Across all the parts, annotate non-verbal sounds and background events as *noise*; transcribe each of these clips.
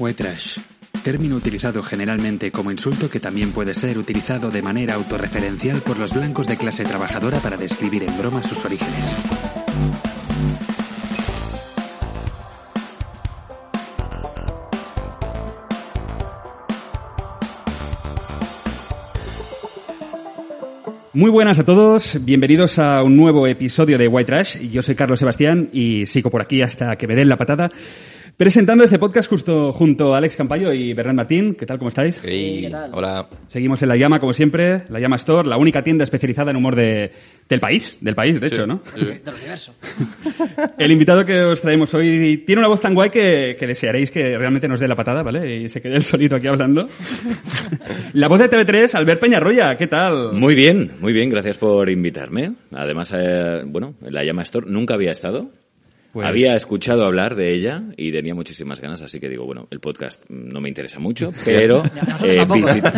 White trash. Término utilizado generalmente como insulto que también puede ser utilizado de manera autorreferencial por los blancos de clase trabajadora para describir en broma sus orígenes. Muy buenas a todos, bienvenidos a un nuevo episodio de White Trash. Yo soy Carlos Sebastián y sigo por aquí hasta que me den la patada. Presentando este podcast justo junto a Alex Campayo y Bernard Martín. ¿Qué tal? ¿Cómo estáis? Hey, ¿qué tal? Hola. Seguimos en La Llama, como siempre. La Llama Store, la única tienda especializada en humor de, del país. Del país, de hecho, ¿no? Sí. Del universo. *laughs* El invitado que os traemos hoy tiene una voz tan guay que, que desearéis que realmente nos dé la patada, ¿vale? Y se quede el solito aquí hablando. la voz de TV3, Albert Peñarroya. ¿Qué tal? Muy bien, muy bien, gracias por invitarme. Además, eh, bueno, en la Llama Store nunca había estado. Pues- Había escuchado hablar de ella y tenía muchísimas ganas, así que digo, bueno, el podcast no me interesa mucho, pero eh,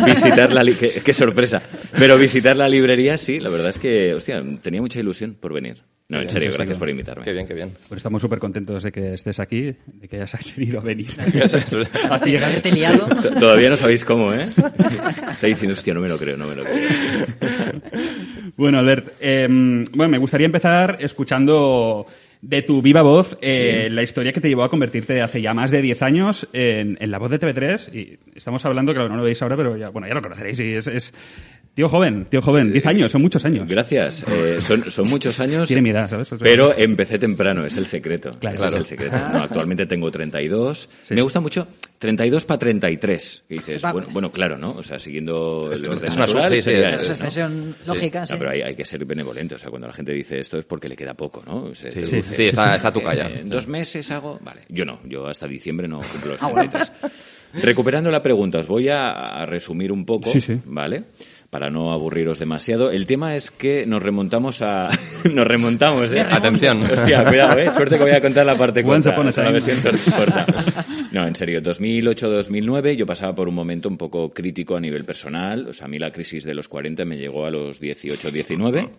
visitar la qué, qué sorpresa. Pero visitar la librería sí, la verdad es que, hostia, tenía mucha ilusión por venir. No, en serio, gracias por invitarme. Qué bien, qué bien. Pues estamos súper contentos de que estés aquí, de que hayas *laughs* a venir. *laughs* Hasta llegar. Este liado. Todavía no sabéis cómo, ¿eh? Está diciendo, hostia, no me lo creo, no me lo creo. Bueno, Albert, eh, bueno, me gustaría empezar escuchando de tu viva voz eh, la historia que te llevó a convertirte hace ya más de 10 años en, en la voz de TV3. Y estamos hablando, claro, no lo veis ahora, pero ya, bueno, ya lo conoceréis. Y es, es tío joven, tío joven. 10 años, son muchos años. Gracias. Eh, son, son muchos *laughs* años. Tiene mi edad, ¿sabes? Pero empecé temprano, es el secreto. Claro. Es el secreto. No, actualmente tengo 32. Me gusta mucho 32 para 33. Que dices, bueno, bueno, claro, ¿no? O sea, siguiendo el es orden una natural, sub- sí, sí, sería es- eso, Es ¿no? expresión lógica, sí. No, pero hay, hay que ser benevolente. O sea, cuando la gente dice esto es porque le queda poco, ¿no? Se Sí, sí, sí, está, está tu Eh, calla. en dos meses hago. Vale, yo no, yo hasta diciembre no cumplo los Ah, bueno. 33. Recuperando la pregunta, os voy a, a resumir un poco, Sí, sí. ¿vale? Para no aburriros demasiado. El tema es que nos remontamos a. *laughs* nos remontamos, ¿eh? *laughs* Atención. Hostia, cuidado, ¿eh? Suerte que voy a contar la parte corta. la versión corta. No, en serio, 2008-2009 yo pasaba por un momento un poco crítico a nivel personal. O sea, a mí la crisis de los 40 me llegó a los 18-19.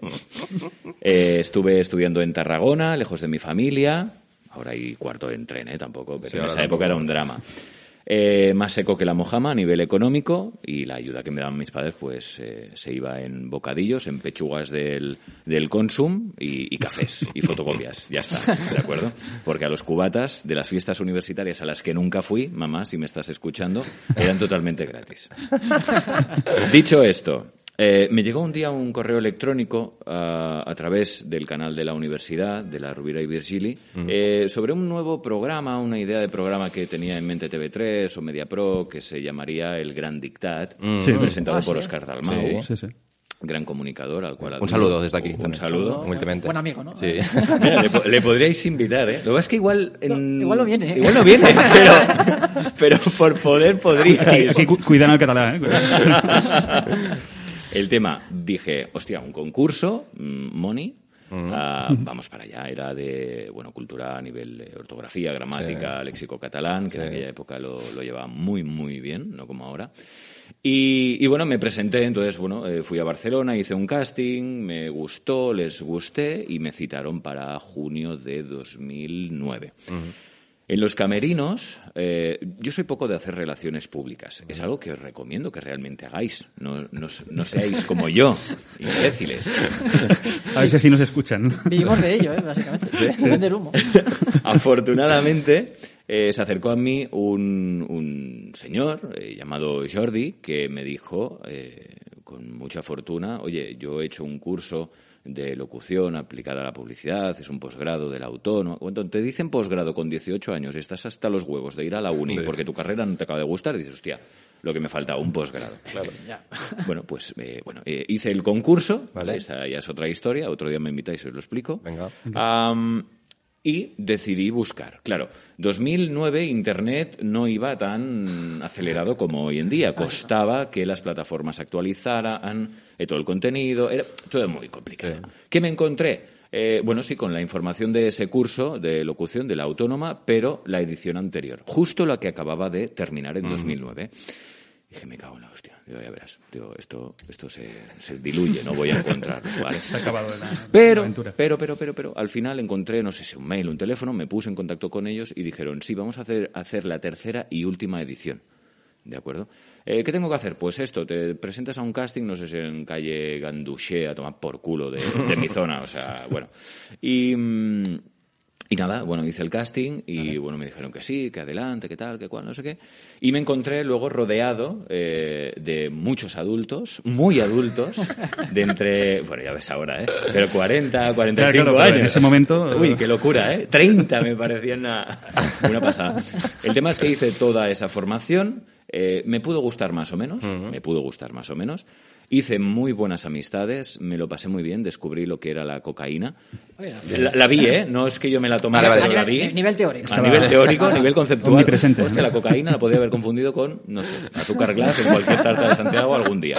Eh, estuve estudiando en Tarragona, lejos de mi familia. Ahora hay cuarto en tren, ¿eh? Tampoco, pero Sí, en esa tampoco. época era un drama. Eh, más seco que la mojama a nivel económico y la ayuda que me daban mis padres pues eh, se iba en bocadillos, en pechugas del, del Consum y, y cafés y *laughs* fotocopias. Ya está, ¿de acuerdo? Porque a los cubatas de las fiestas universitarias a las que nunca fui, mamá, si me estás escuchando, eran totalmente gratis. *laughs* Dicho esto, eh, me llegó un día un correo electrónico ah, a través del canal de la universidad, de la Rubira y Virgili, eh, sobre un nuevo programa, una idea de programa que tenía en mente TV3 o MediaPro, que se llamaría El Gran Dictat, presentado Ah, por sí. Oscar Dalmau, Sí, sí. gran comunicador al cual Un saludo desde aquí. Un saludo. Humildemente. Buen amigo, ¿no? Sí. *laughs* Mira, le, po- le podríais invitar, ¿eh? Lo que pasa es que igual... en- No, igual no viene, ¿eh? Igual no viene, *laughs* pero, pero por poder *laughs* podría. Aquí, aquí cu- cuidan al catalán, ¿eh? El tema, dije, hostia, un concurso, mm, Money, ah, vamos para allá. Era de, bueno, cultura a nivel de ortografía, gramática, léxico catalán, que en aquella época lo, lo llevaba muy, muy bien, no como ahora. Y, y bueno, me presenté, entonces, bueno, eh, fui a Barcelona, hice un casting, me gustó, les gusté y me citaron para junio de 2009. En los camerinos, eh, yo soy poco de hacer relaciones públicas. Es algo que os recomiendo que realmente hagáis. No, no, no seáis como yo, imbéciles. A ver si así nos escuchan. Vivimos de ello, ¿eh? básicamente. Vender humo. Afortunadamente, eh, se acercó a mí un, un señor eh, llamado Jordi que me dijo, eh, con mucha fortuna, oye, yo he hecho un curso de locución aplicada a la publicidad, es un posgrado del autónomo. Cuando te dicen posgrado con 18 años y estás hasta los huevos de ir a la uni Hombre. porque tu carrera no te acaba de gustar, dices, hostia, lo que me falta, un posgrado. Ya. Bueno, pues eh, bueno, eh, hice el concurso, Vale. esa ya es otra historia, otro día me invitáis y os lo explico. Venga. Y decidí buscar. Claro, 2009 Internet no iba tan acelerado como hoy en día. Costaba que las plataformas actualizaran eh, todo el contenido. Era todo muy complicado. ¿Qué me encontré? Eh, bueno, sí, con la información de ese curso de locución de la autónoma, pero la edición anterior. Justo la que acababa de terminar en 2009. Dije, me cago en la hostia. Digo, ya verás. Digo, esto, esto se, se diluye, no voy a encontrarlo, *laughs* ¿vale? Se ha acabado la, Pero, la aventura. pero, pero, pero, pero, al final encontré, no sé si un mail, un teléfono, me puse en contacto con ellos y dijeron, sí, vamos a hacer, hacer la tercera y última edición. ¿De acuerdo? Eh, ¿Qué tengo que hacer? Pues esto, te presentas a un casting, no sé si en calle Ganduché, a tomar por culo de, de mi zona, o sea, bueno. Y, mm, y nada, bueno, hice el casting y bueno, me dijeron que sí, que adelante, que tal, que cual, no sé qué. Y me encontré luego rodeado eh, de muchos adultos, muy adultos, de entre, *laughs* bueno, ya ves ahora, ¿eh? Pero 40, 45 Claro, claro, años. en ese momento- *laughs* Uy, qué locura, ¿eh? *laughs* 30 me parecía una, una pasada. El tema es que hice toda esa formación, eh, me pudo gustar más o menos, me pudo gustar más o menos. Hice muy buenas amistades, me lo pasé muy bien, descubrí lo que era la cocaína. La, la vi, ¿eh? No es que yo me la tomara, Vale, vale. pero A la nivel- vi. nivel teórico. A Estaba- nivel teórico, a nivel conceptual. Omnipresente, Hostia, ¿no? la cocaína la podía haber confundido con, no sé, azúcar glass en cualquier tarta de Santiago algún día.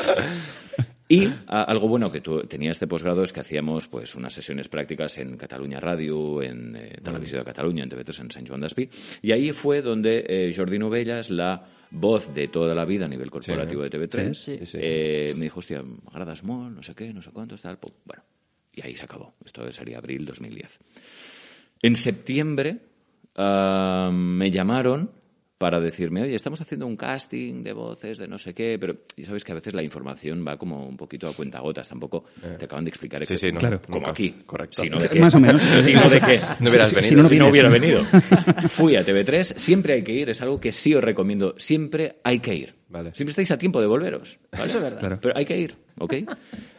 Y a- algo bueno que tu- tenía este posgrado es que hacíamos pues unas sesiones prácticas en Cataluña Radio, en eh, Televisió de Cataluña, en TV3 en Sant Joan d'Espí. Y ahí fue donde eh, Jordi Novellas, la voz de toda la vida a nivel corporativo de TV3, Sí, sí. Sí, sí. eh, me dijo, hostia, m'agrades molt, no sé qué, no sé cuántos, tal. Pum. Bueno, y ahí se acabó. Esto sería abril 2010. En septiembre ah, me llamaron para decirme, oye, estamos haciendo un casting de voces, de no sé qué, pero ya sabes que a veces la información va como un poquito a cuentagotas, tampoco te acaban de explicar Eh. Sí, sí, no, Claro. como nunca. aquí. Correcto. Sino de *laughs* más o menos. *laughs* Sino de que No hubieras Si- si venido. no, no no hubiera venido. *laughs* Fui a TV3, siempre hay que ir, es algo que sí os recomiendo, siempre hay que ir. Vale. Siempre estáis a tiempo de volveros. ¿vale? Eso es verdad. Claro. Pero hay que ir, ¿ok?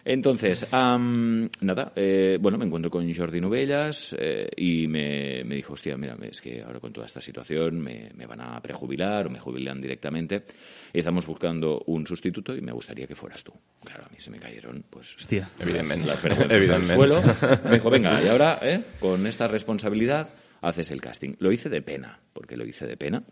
Entonces, am, nada, eh, bueno, me encuentro con Jordi Novellas eh, y me, me dijo, hostia, mira, es que ahora con toda esta situación me, me van a prejubilar o me jubilan directamente. Estamos buscando un sustituto y me gustaría que fueras tú. Claro, a mí se me cayeron, pues, Hostia. Evidentemente. las Evidentemente. al suelo. *laughs* Me dijo, venga, y ahora, ¿eh? con esta responsabilidad, haces el casting. Lo hice de pena, porque lo hice de pena.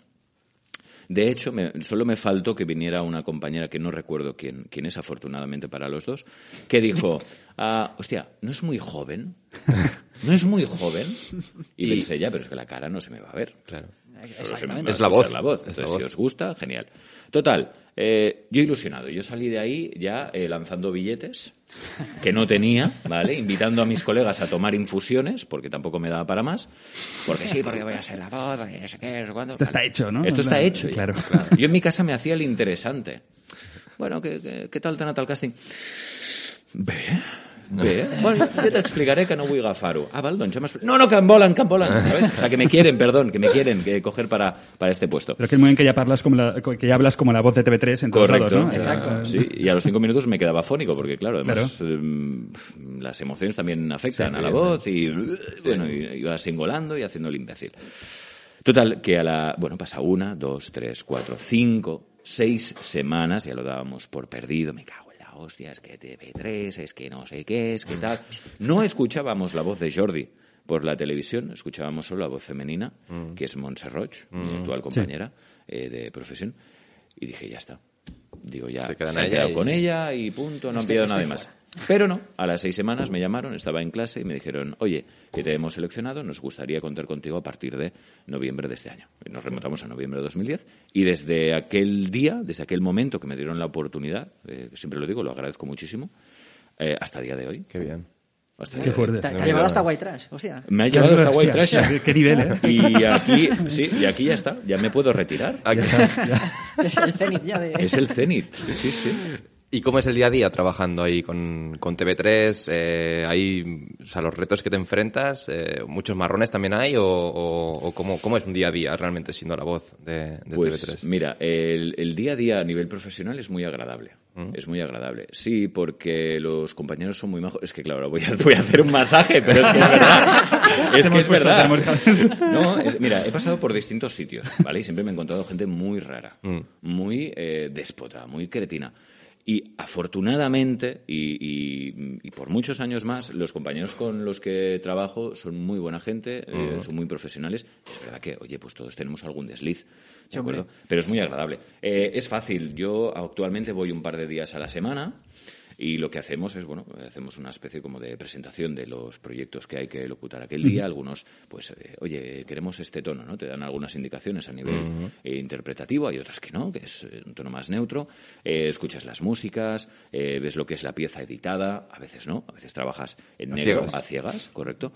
De hecho, me- solo me faltó que viniera una compañera que no recuerdo quién, quién es, afortunadamente para los dos, que dijo, *laughs* ah, hostia, ¿no es muy joven? ¿No es muy joven? Y, Y- pensé, ya, pero es que la cara no se me va a ver. Claro. Exactamente. Es la voz. La voz. Es la Entonces, voz. si os gusta, genial. Total, eh, yo ilusionado. Yo salí de ahí ya eh, lanzando billetes que no tenía, ¿vale? Invitando a mis colegas a tomar infusiones, porque tampoco me daba para más. Porque sí, porque voy a ser la voz, porque no sé qué, no sé cuándo. Esto está hecho, ¿no? Esto está Claro, hecho. claro. Yo en mi casa me hacía el interesante. Bueno, ¿qué, qué, qué tal anat el casting? Bé, bé. Bueno, yo te explicaré que no voy a faro. Ah, val, doncs No, no, que em volen, que em volen. ¿sabes? O sea, que me quieren, perdón, que me quieren que coger para, para este puesto. Pero que es muy bien que ya, hablas como la, que ya hablas como la voz de TV3 en todos Correcto. lados, ¿no? Exacto. Sí, y a los cinco minutos me quedaba fónico, porque claro, además em, las emociones también afectan Sí, a la voz y bueno, y- iba singolando y haciendo el imbécil. Total, que a la, bueno, pasa una, dos, tres, cuatro, cinco, seis semanas, ya lo dábamos por perdido, me cago hostia, es que TV3, es que no sé qué, es que tal. No escuchábamos la voz de Jordi por la televisión, escuchábamos solo la voz femenina, que es Montse Roig, mi actual compañera eh, de profesión, y dije, ya está. Digo, ya Se quedan se han quedado y- con ella y punto, no han pedido nada más. Pero no, a las seis semanas me llamaron, estaba en clase y me dijeron, oye, que te hemos seleccionado, nos gustaría contar contigo a partir de noviembre de este año. Nos remontamos a noviembre de 2010 y desde aquel día, desde aquel momento que me dieron la oportunidad, eh, siempre lo digo, lo agradezco muchísimo, eh, hasta el día de hoy. Qué bien. Hasta Qué fuerte. Te, ha llevado hasta. White Trash, hostia. Me ha llevado hasta White Trash. qué- qué nivel, ¿eh? Y aquí, sí, y aquí ya está, ya me puedo retirar. *laughs* Es el cenit ya de... Es el cenit, sí, sí. ¿Y cómo es el día a día trabajando ahí con, con TV3? Eh, hay, o sea, los retos que te enfrentas, eh, muchos marrones también hay, o, o- o cómo, cómo es un día a día realmente siendo la voz de, de Pues TV3? mira, el, el día a día a nivel profesional es muy agradable. Es muy agradable. Sí, porque los compañeros son muy majos. Es que, claro, voy a, *laughs* voy a hacer un masaje, pero es que es verdad. *laughs* Es que es verdad. No, es- mira, he pasado por distintos sitios, ¿vale? Y siempre me he encontrado gente muy rara, muy eh, déspota, muy cretina. Y afortunadamente, y, y- y por muchos años más, los compañeros con los que trabajo son muy buena gente, eh, son muy profesionales. Es verdad que, oye, pues todos tenemos algún desliz, ¿de Sí, hombre. acuerdo? Pero es muy agradable. Eh, es fácil. Yo actualmente voy un par de días a la semana. Y lo que hacemos es, bueno, hacemos una especie como de presentación de los proyectos que hay que locutar aquel día. Algunos, pues, eh, oye, queremos este tono, ¿no? Te dan algunas indicaciones a nivel eh, interpretativo, hay otras que no, que es eh, un tono más neutro. Eh, escuchas las músicas, eh, ves lo que es la pieza editada, a veces no, a veces trabajas en A negro, ciegas. a ciegas, correcto.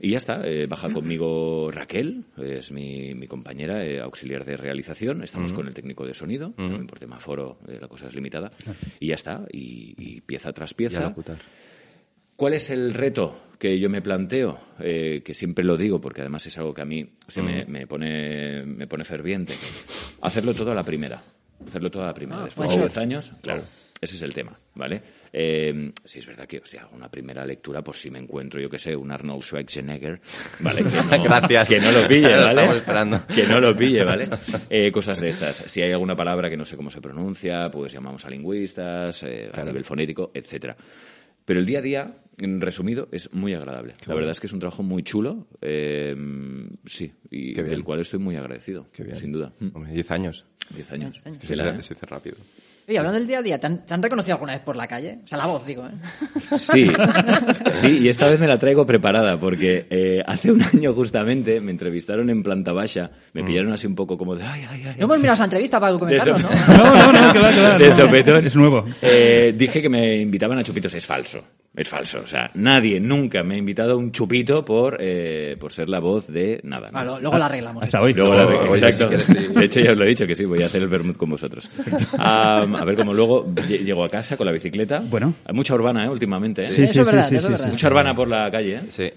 Y ya está, eh, baja conmigo Raquel, es mi, mi compañera eh, auxiliar de realización. Estamos con el técnico de sonido, también por tema foro eh, la cosa es limitada. Y ya está, y, y pieza tras pieza. ¿Cuál es el reto que yo me planteo? Eh, que siempre lo digo, porque además es algo que a mí o sea, me, me pone, me pone ferviente. Hacerlo todo a la primera. Hacerlo todo a la primera. Ah, Después de shot. 10 años, claro. Ese es el tema, ¿vale? Eh, sí, es verdad que, hostia, una primera lectura, pues si me encuentro, yo que sé, un Arnold Schwarzenegger, ¿vale? Que no, *laughs* Gracias. Que no lo pille. Que no lo pille, ¿vale? Eh, cosas de estas. Si hay alguna palabra que no sé cómo se pronuncia, pues llamamos a lingüistas, eh, a nivel fonético, etcétera. Pero el día a día, en resumido, es muy agradable. la verdad es que es un trabajo muy chulo, eh, sí, y Qué bien. del cual estoy muy agradecido, Qué bien. sin duda. Hombre, 10 años. Diez años. años. Se Tela, dice, ¿eh? se dice rápido. Oye, hablando del día a día, ¿te han, te han reconocido alguna vez por la calle? O sea, la voz, digo, ¿eh? Sí, *laughs* sí, y esta vez me la traigo preparada porque eh, hace un año justamente me entrevistaron en planta baja, me pillaron así un poco como de ay, ay, ay. No hemos mirado esa entrevista para documentarlo, De ¿no? No, no, no, que va, que va. De no. sopetón. Es nuevo. Eh, dije que me invitaban a chupitos. Es falso. Es falso. O sea, nadie nunca me ha invitado a un chupito por, eh, por ser la voz de nada. ¿no? Ah, lo- luego la arreglamos. Hasta hoy. Luego Luego, exacto. sí. De hecho, ya os lo he dicho que sí, voy a hacer el vermut con vosotros. A ver cómo luego lle- llego a casa con la bicicleta. Bueno. Hay mucha urbana, ¿eh? Últimamente, ¿eh? Sí, sí, sí, verdad, sí, sí. Mucha urbana por la calle, ¿eh? Sí.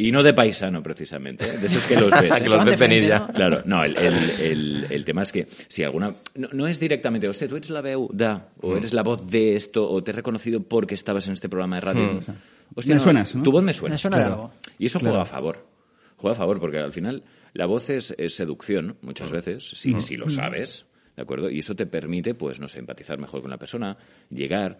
Y no de paisano, precisamente, ¿eh? de esos que los *laughs* ves. Que los ves venir ya. Claro, no, el, el, el, el tema es que si alguna... No, no es directamente, hostia, tú eres la veu da, o eres la voz de esto, o te he reconocido porque estabas en este programa de radio. Hostia, Me suenas, ¿no? Tu voz me suena. Me suena de Claro. algo. Y eso juega a favor. Juega a favor, porque al final la voz es, es seducción, muchas veces, si, si lo sabes, ¿de acuerdo? Y eso te permite, pues, no sé, empatizar mejor con la persona, llegar...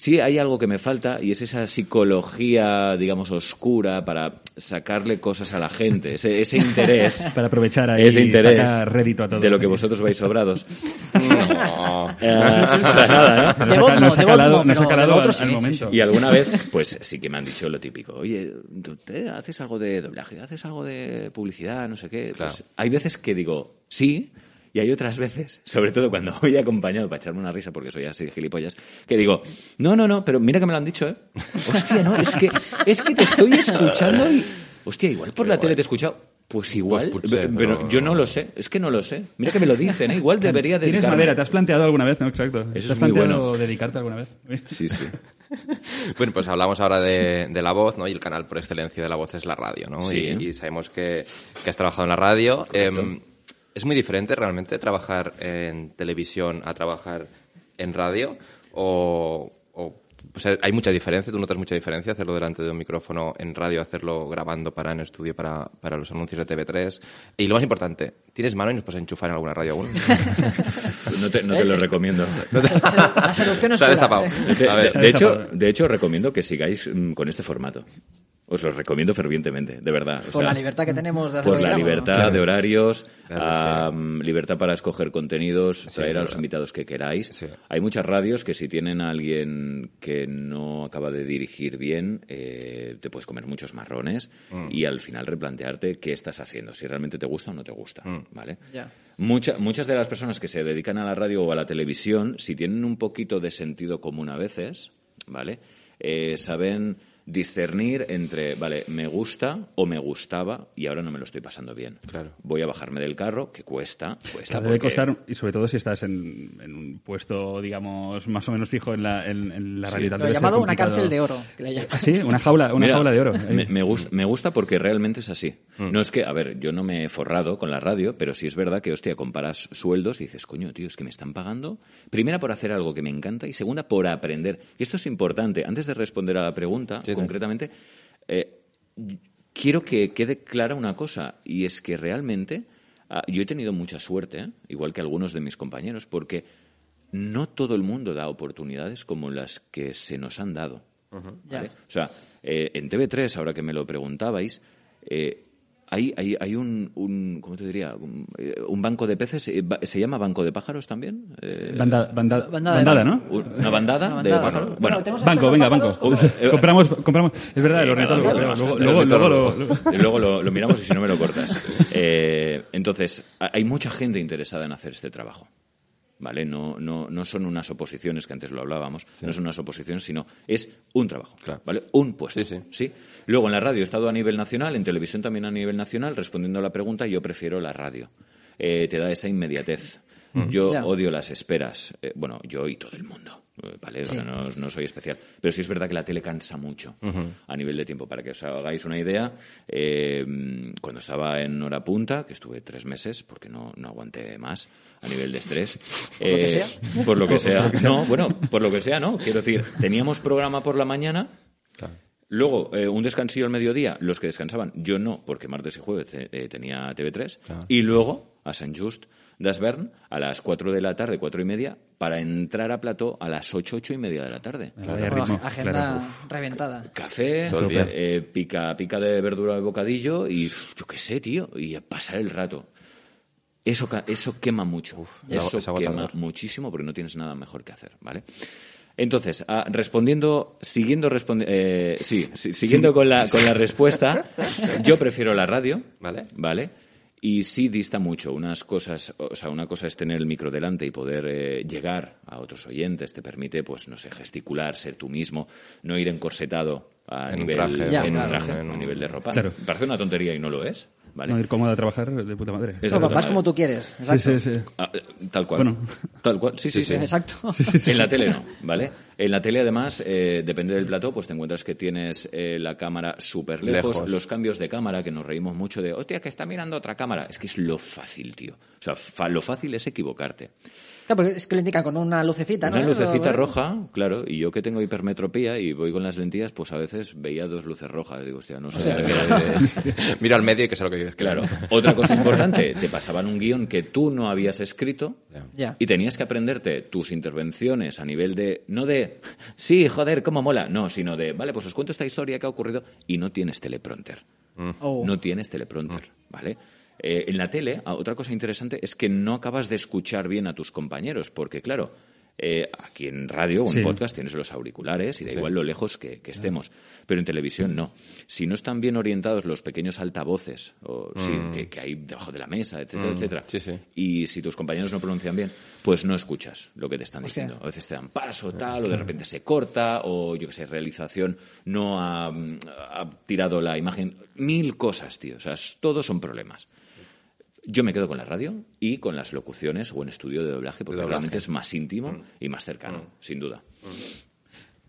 Sí, hay algo que me falta y es esa psicología, digamos, oscura para sacarle cosas a la gente, ese, ese interés *laughs* Para aprovechar ahí ese y interés sacar rédito a todo. de lo que vosotros vais sobrados. *laughs* No. Eh, nada, ca- no, nos ha calado, nos ha calado al, otros al momento. Y alguna vez, pues sí que me han dicho lo típico. Oye, ¿tú te haces algo de doblaje? ¿Haces algo de publicidad? No sé qué. Claro. Pues hay veces que digo sí. Y hay otras veces, sobre todo cuando voy acompañado para echarme una risa porque soy así de gilipollas, que digo, no, no, no, pero mira que me lo han dicho, ¿eh? Hostia, no, es que, es que te estoy escuchando y... Hostia, igual por la tele te he escuchado. Pues igual, Pues pulsé, pero, pero- yo no lo sé, es que no lo sé. Mira que me lo dicen, ¿eh? Igual debería ¿Tienes dedicarme. madera? ¿Te has planteado alguna vez? No, exacto. ¿Te es has muy planteado bueno. dedicarte alguna vez? Sí, sí. *laughs* Bueno, pues hablamos ahora de, de la voz, ¿no? Y el canal por excelencia de la voz es la radio, ¿no? Sí. Y, y sabemos que, que has trabajado en la radio. ¿Es muy diferente realmente trabajar en televisión a trabajar en radio? ¿O, o, hay mucha diferencia? ¿Tú notas mucha diferencia hacerlo delante de un micrófono en radio, hacerlo grabando para en estudio para, para los anuncios de TV3? Y lo más importante, ¿tienes mano y nos puedes enchufar en alguna radio aún? *laughs* No te, no te lo recomiendo. La seducción es Se ha pura. destapado. De, A ver. de- de hecho, de hecho, recomiendo que sigáis mm, con este formato. Os lo recomiendo fervientemente, de verdad. O Por sea, la libertad que tenemos de hacer por la libertad Claro. de horarios, Claro, libertad para escoger contenidos, traer a los invitados que queráis. Sí. Hay muchas radios que si tienen a alguien que no acaba de dirigir bien, eh, te puedes comer muchos marrones Mm. y al final replantearte qué estás haciendo, si realmente te gusta o no te gusta, Mm. ¿vale? Ya. Mucha- muchas de las personas que se dedican a la radio o a la televisión, si tienen un poquito de sentido común a veces, ¿vale? Eh, saben discernir entre, vale, me gusta o me gustaba y ahora no me lo estoy pasando bien. Claro. Voy a bajarme del carro, que cuesta, cuesta. Claro, debe porque- costar, y sobre todo si estás en, en un puesto, digamos, más o menos fijo en la, en, en la Sí. realidad. Lo ser llamado una cárcel de oro. que le llaman. Sí, una jaula, una Mira, jaula de oro. Me, me gusta, me gusta porque realmente es así. Mm. No es que, a ver, yo no me he forrado con la radio, pero sí es verdad que, hostia, comparas sueldos y dices, coño, tío, es que me están pagando. Primera por hacer algo que me encanta y segunda por aprender. Y esto es importante. Antes de responder a la pregunta, sí. Concretamente, eh, quiero que quede clara una cosa, y es que realmente ah, yo he tenido mucha suerte, ¿eh? igual que algunos de mis compañeros, porque no todo el mundo da oportunidades como las que se nos han dado. O sea, eh, en TV3, ahora que me lo preguntabais, eh, hay, hay, hay un, un, ¿cómo te diría? Un, eh, un banco de peces, eh, ¿se llama banco de pájaros también? Eh, Banda- banda- Bandada bandada. ¿no? un- ¿Una bandada, Una de pájaros? Bueno, Banco, venga, banco. Eh, compramos, compramos. Es verdad, el ornitólogo. Luego, luego, lo- Luego lo, lo miramos y si no me lo *laughs* cortas. Eh, entonces, ha- hay mucha gente interesada en hacer este trabajo. ¿Vale? No, no, no son unas oposiciones, que antes lo hablábamos, no son unas oposiciones, sino es un trabajo, Claro. ¿vale? Un puesto. Sí, sí. Luego en la radio he estado a nivel nacional, en televisión también a nivel nacional, respondiendo a la pregunta, yo prefiero la radio. Eh, te da esa inmediatez. Yo Ya. odio las esperas. Eh, bueno, yo y todo el mundo. Eh, ¿Vale? O sea, no, no soy especial. Pero sí es verdad que la tele cansa mucho a nivel de tiempo. Para que os hagáis una idea, eh, cuando estaba en hora punta, que estuve tres meses, porque no, no aguanté más a nivel de estrés. *laughs* ¿Por lo que eh, sea? Por lo *laughs* que sea. No, bueno, por lo que sea, ¿no? Quiero decir, teníamos programa por la mañana. Claro. Luego, eh, un descansillo al mediodía, los que descansaban, yo no, porque martes y jueves eh, tenía TV3. Claro. Y luego, a Sant Just d'Asvern, a las 4 de la tarde, cuatro y media, para entrar a plató a las 8, ocho y media de la tarde. Ritmo, agenda claro. reventada. Café, eh, pica, pica de verdura de bocadillo y yo qué sé, tío, y pasar el rato. Eso, ca- eso quema mucho. es eso quema muchísimo porque no tienes nada mejor que hacer, ¿vale? Entonces, ah, respondiendo, siguiendo, respondi- eh, sí, sí, siguiendo Con, la, con la *laughs* respuesta, yo prefiero la radio, Vale. ¿vale? Y sí dista mucho. Unas cosas, o sea, una cosa es tener el micro delante y poder eh, llegar a otros oyentes, te permite, pues, no sé, gesticular, ser tú mismo, no ir encorsetado a En un nivel, traje, Ya, en un claro. traje, En a un- nivel de ropa. Claro. Parece una tontería y no lo es, ¿vale? No ir cómodo a trabajar de puta madre. Es No, vas como tú quieres. Sí, Exacto. sí, sí. Ah, eh, tal cual. Bueno. Tal cual. Sí, sí, sí. Exacto. *laughs* En la tele no, ¿vale? En la tele, además, eh, depende del plató, pues te encuentras que tienes eh, la cámara súper lejos, Lejos. los cambios de cámara, que nos reímos mucho de, hostia, que está mirando otra cámara. Es que es lo fácil, tío. O sea, fa- lo fácil es equivocarte. Claro, porque es que le indican con una lucecita, ¿no? Una lucecita roja, claro, y yo que tengo hipermetropía y voy con las lentillas, pues a veces veía dos luces rojas. Digo, hostia, no sé. sea, de *laughs* Mira al medio y que sé lo que dices. Claro. Otra cosa *laughs* importante, te pasaban un guion que tú no habías escrito y tenías que aprenderte tus intervenciones a nivel de, no de, sí, joder, cómo mola, no, sino de, vale, pues os cuento esta historia que ha ocurrido y no tienes teleprompter. Oh. No tienes teleprompter, ¿vale? Eh, en la tele, ah, otra cosa interesante es que no acabas de escuchar bien a tus compañeros, porque claro, eh, aquí en radio o en Sí. podcast tienes los auriculares y da igual lo lejos que, que estemos, pero en televisión no. Si no están bien orientados los pequeños altavoces o, sí, que, que hay debajo de la mesa, etcétera, etcétera, Sí, sí. y si tus compañeros no pronuncian bien, pues no escuchas lo que te están Hostia. diciendo. A veces te dan paso, tal, o de repente se corta, o yo que sé, realización no ha, mm, ha tirado la imagen. Mil cosas, tío. O sea, todos son problemas. Yo me quedo con la radio y con las locuciones o en estudio de doblaje, porque doblaje. realmente es más íntimo y más cercano, sin duda.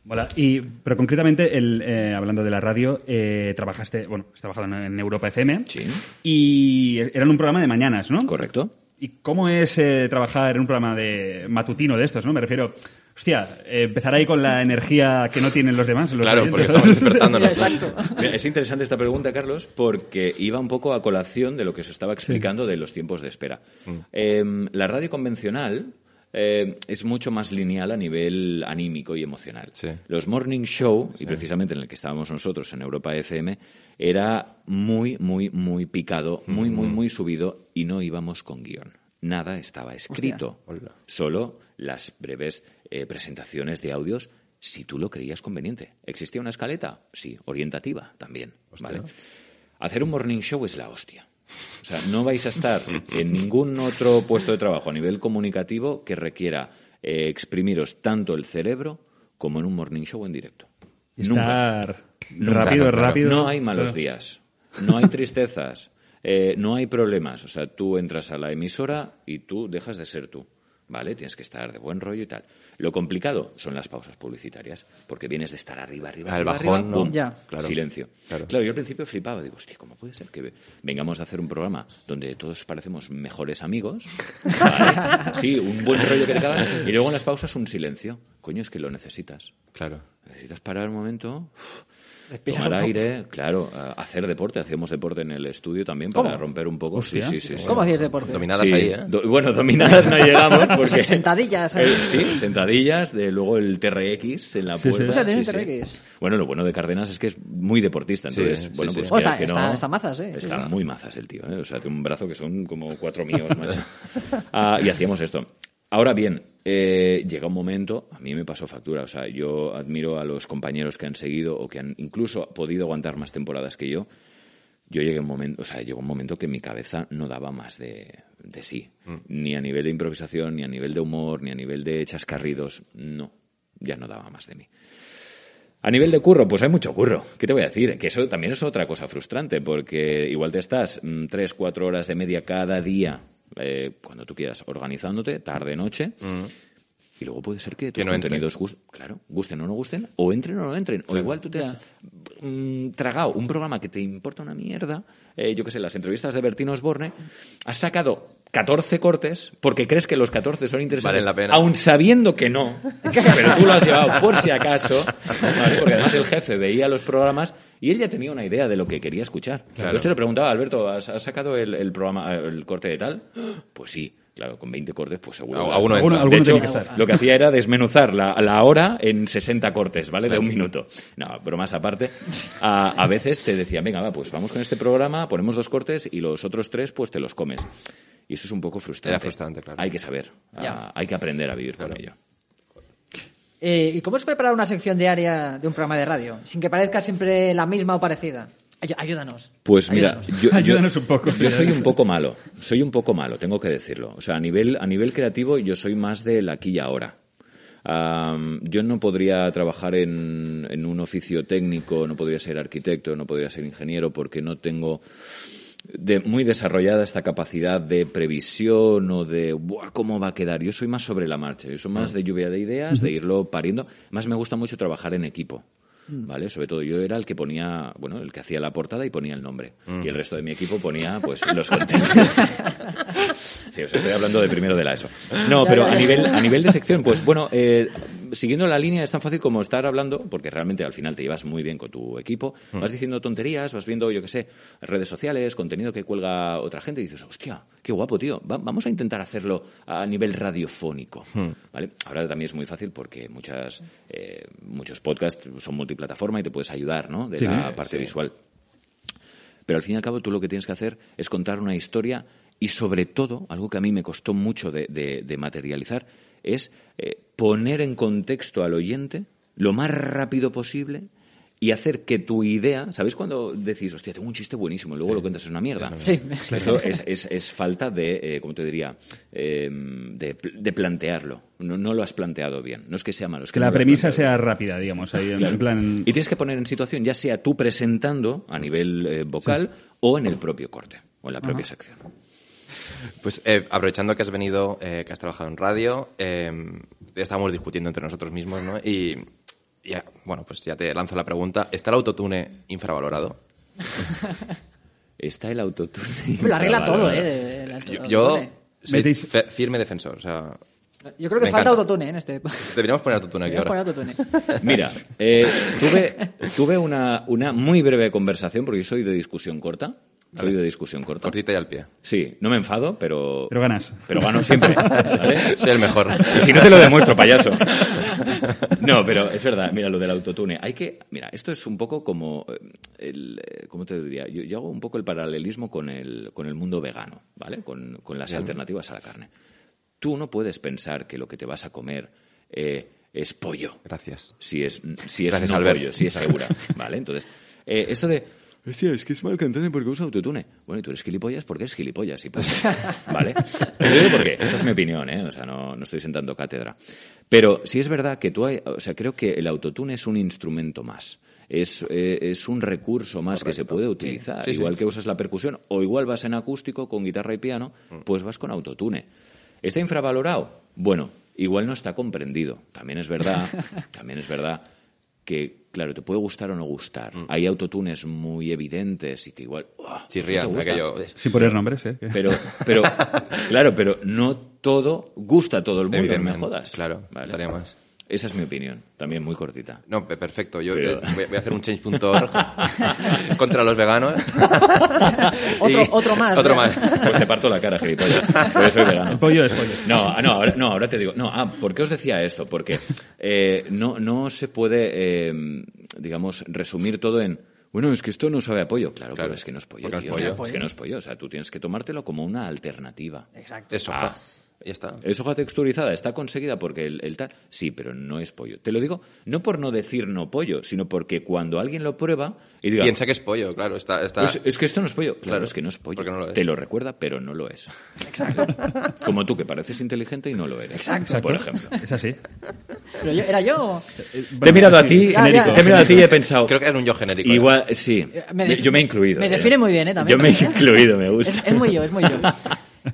Mola. Y, pero concretamente, el, eh, hablando de la radio, eh, trabajaste, bueno, has trabajado en, en Europa FM. Sí. Y eran un programa de mañanas, ¿no? ¿Correcto? ¿Y cómo es eh, trabajar en un programa de matutino de estos, no? Me refiero, hostia, eh, empezar ahí con la energía que no tienen los demás. Los Claro, porque estamos despertándonos. *laughs* Exacto. Mira, es interesante esta pregunta, Carlos, porque iba un poco a colación de lo que os estaba explicando de los tiempos de espera. Eh, la radio convencional eh, es mucho más lineal a nivel anímico y emocional. Sí. Los morning show, y precisamente en el que estábamos nosotros en Europa FM, era muy, muy, muy picado, muy, muy, muy subido y no íbamos con guion. Nada estaba escrito. Hola. Solo las breves eh, presentaciones de audios si tú lo creías conveniente. ¿Existía una escaleta? Sí. Orientativa también. ¿vale? Hacer un morning show es la hostia. O sea, no vais a estar en ningún otro puesto de trabajo a nivel comunicativo que requiera eh, exprimiros tanto el cerebro como en un morning show en directo. Estar Nunca, rápido, rápido. No hay malos Claro. días, no hay tristezas, eh, no hay problemas. O sea, tú entras a la emisora y tú dejas de ser tú. ¿Vale? Tienes que estar de buen rollo y tal. Lo complicado son las pausas publicitarias, porque vienes de estar arriba, arriba, Al arriba, bajón, arriba. Ya. Claro. silencio. Claro. Claro, yo al principio flipaba, digo, hostia, ¿cómo puede ser que vengamos a hacer un programa donde todos parecemos mejores amigos? *laughs* ¿Vale? Sí, un buen rollo que te cagas, y luego en las pausas un silencio. Coño, es que lo necesitas. Claro. Necesitas parar un momento. Respirar tomar aire, claro, hacer deporte. Hacíamos deporte en el estudio también para ¿Cómo? romper un poco. Hostia. Sí, sí, sí. sí. ¿Cómo hacías deporte? Dominadas Sí, ahí, ¿eh? do- bueno, dominadas no llegamos *laughs* porque... Sentadillas, ¿eh? Eh, sí, sentadillas, de luego el TRX en la Sí, sí. puerta. O sea. TRX. Bueno, lo bueno de Cárdenas es que es muy deportista, entonces, sí, bueno, sí. pues que está- no, está mazas, ¿eh? Está muy mazas el tío, ¿eh? O sea, tiene un brazo que son como cuatro míos, macho. *laughs* Ah, y hacíamos esto. Ahora bien, eh, llega un momento, a mí me pasó factura, o sea, yo admiro a los compañeros que han seguido o que han incluso podido aguantar más temporadas que yo. Yo llegué un momento, o sea, llegó un momento que mi cabeza no daba más de, de sí, ni a nivel de improvisación, ni a nivel de humor, ni a nivel de chascarridos, no, ya no daba más de mí. A nivel de curro, pues hay mucho curro. ¿Qué te voy a decir? Que eso también es otra cosa frustrante, porque igual te estás mm, tres, cuatro horas de media cada día, eh, cuando tú quieras, organizándote, tarde, noche, y luego puede ser que tus Que no contenidos gus- claro, gusten o no gusten, o entren o no entren. O igual tú te has mm, tragado un programa que te importa una mierda, eh, yo qué sé, las entrevistas de Bertino Osborne, has sacado 14 cortes porque crees que los 14 son interesantes, Valen la pena. aun sabiendo que no, pero tú lo has llevado por si acaso, ¿vale? porque además el jefe veía los programas y él ya tenía una idea de lo que quería escuchar. Claro. Yo esto le preguntaba, Alberto, ¿has, has sacado el, el programa, el corte de tal? Pues sí. Claro, con 20 cortes, pues seguro. Uno Alguno- alguno de hecho, tiene que estar. lo que hacía era desmenuzar la, la hora en 60 cortes, ¿vale? De un minuto. No, bromas aparte. A, a veces te decían, venga, va, pues vamos con este programa, ponemos dos cortes y los otros tres, pues te los comes. Y eso es un poco frustrante. Era frustrante, claro. Hay que saber, Ya. hay que aprender a vivir con ello. Eh, ¿Y cómo es preparar una sección diaria de un programa de radio? Sin que parezca siempre la misma o parecida. Ay- ayúdanos. Pues mira, Ayúdanos. yo, yo- *laughs* Ayúdanos un poco, Yo soy un poco malo, soy un poco malo, tengo que decirlo. O sea, a nivel, a nivel creativo yo soy más del aquí y ahora. Yo no podría trabajar en, en un oficio técnico, no podría ser arquitecto, no podría ser ingeniero porque no tengo de- muy desarrollada esta capacidad de previsión o de "Buah, cómo va a quedar. Yo soy más sobre la marcha, yo soy más de lluvia de ideas, de irlo pariendo. Más me gusta mucho trabajar en equipo. ¿Vale? Sobre todo yo era el que ponía, bueno, el que hacía la portada y ponía el nombre. Y el resto de mi equipo ponía, pues, los contenidos. *laughs* Sí, os estoy hablando de primero de la ESO. No, pero a nivel, a nivel de sección, pues bueno, eh, siguiendo la línea es tan fácil como estar hablando, porque realmente al final te llevas muy bien con tu equipo, vas diciendo tonterías, vas viendo, yo qué sé, redes sociales, contenido que cuelga otra gente y dices, hostia, qué guapo, tío, va- vamos a intentar hacerlo a nivel radiofónico. ¿vale? Ahora también es muy fácil porque muchas, eh, muchos podcasts son multiplataforma y te puedes ayudar, ¿no? De Sí, la sí. parte visual. Pero al fin y al cabo tú lo que tienes que hacer es contar una historia y sobre todo, algo que a mí me costó mucho de, de- de materializar, es eh, poner en contexto al oyente lo más rápido posible y hacer que tu idea, ¿sabéis cuando decís, hostia, tengo un chiste buenísimo y luego lo cuentas es una mierda? Sí. Esto es, es- es falta de, eh, ¿cómo te diría? Eh, de, de plantearlo. No, no lo has planteado bien. No es que sea malo, es que, la premisa sea rápida, digamos. Ahí, Claro. en plan... Y tienes que poner en situación, ya sea tú presentando a nivel eh, vocal o en el propio corte o en la propia sección. Pues eh, aprovechando que has venido, eh, que has trabajado en radio, eh, estábamos discutiendo entre nosotros mismos, ¿no? Y, y, bueno, pues ya te lanzo la pregunta. ¿Está el autotune infravalorado? *laughs* Está el autotune. Lo arregla todo. ¿eh? el- el Yo, soy firme defensor. O sea, Yo creo que me falta encanta. autotune ¿eh? en este. deberíamos poner autotune aquí Deberíamos ahora. poner autotune. *laughs* Mira, eh, tuve, tuve una, una muy breve conversación, porque yo soy de discusión corta. Soy de discusión corta. Cortita y al pie. Sí, no me enfado, pero... Pero ganas. Pero gano siempre, *laughs* ¿vale? Soy el mejor. Y si no te lo demuestro, *laughs* payaso. No, pero es verdad, mira, lo del autotune. Hay que, mira, esto es un poco como, eh, el, eh, ¿cómo te diría? Yo, yo hago un poco el paralelismo con el, con el mundo vegano, ¿vale? Con, con las alternativas a la carne. Tú no puedes pensar que lo que te vas a comer eh, es pollo. Gracias. Si es, si es Gracias, no Albert. pollo, si es segura, ¿vale? Entonces, eh, esto de... Hostia, es que es mal cantante porque usa autotune. Bueno, y tú eres gilipollas porque eres gilipollas. Y punto. *laughs* ¿Vale? Te digo. Esta es mi opinión, ¿eh? O sea, no, no estoy sentando cátedra. Pero sí es verdad que tú hay... O sea, creo que el autotune es un instrumento más. Es, eh, es un recurso más que se puede utilizar. Sí, sí. igual que usas la percusión o igual vas en acústico con guitarra y piano, pues vas con autotune. ¿Está infravalorado? Bueno, igual no está comprendido. También es verdad, *laughs* también es verdad que, claro, te puede gustar o no gustar. Hay autotunes muy evidentes y que igual... ¡oh! Chirría, ¿sí te aquello. Sin poner nombres, ¿eh? Pero, pero, *laughs* claro, pero no todo gusta a todo el mundo, no me jodas. Claro, Vale. estaría más. Esa es mi opinión, también muy cortita. No, pe- perfecto. Yo Pero- eh, voy voy a hacer un change.org *laughs* contra los veganos. *laughs* Otro- Y- otro más, Otro ¿eh? más. *laughs* Pues te parto la cara, gilipollas. Por eso soy vegano. El pollo es pollo. No, ah, no, ahora, no, ahora te digo. No, ah, ¿por qué os decía esto? Porque eh, no, no se puede, eh, digamos, resumir todo en. Bueno, es que esto no sabe a pollo. Claro, Claro, pero es que no es pollo. no es tío. pollo. Es que no es pollo. O sea, tú tienes que tomártelo como una alternativa. Exacto. Eso, Ah. Ya está. ¿Es hoja texturizada? ¿Está conseguida porque el, el tal? Sí, pero no es pollo. Te lo digo no por no decir no pollo, sino porque cuando alguien lo prueba y diga, Piensa que es pollo, claro. Está, está... "Pues es que esto no es pollo. Claro, Claro, es que no es pollo. porque no lo es. Te lo recuerda, pero no lo es. Exacto. *laughs* Como tú, que pareces inteligente y no lo eres. Exacto. Por ejemplo. Es así. Pero yo, era yo. Te he mirado a ti, Ya, ya. te he mirado a ti y he pensado. Creo que era un yo genérico. ¿eh? Igual, sí. Me def- yo me he incluido. me ¿eh? define muy bien, ¿eh? También, Yo me he ¿eh? incluido, me *laughs* gusta. Es, es muy yo, es muy yo.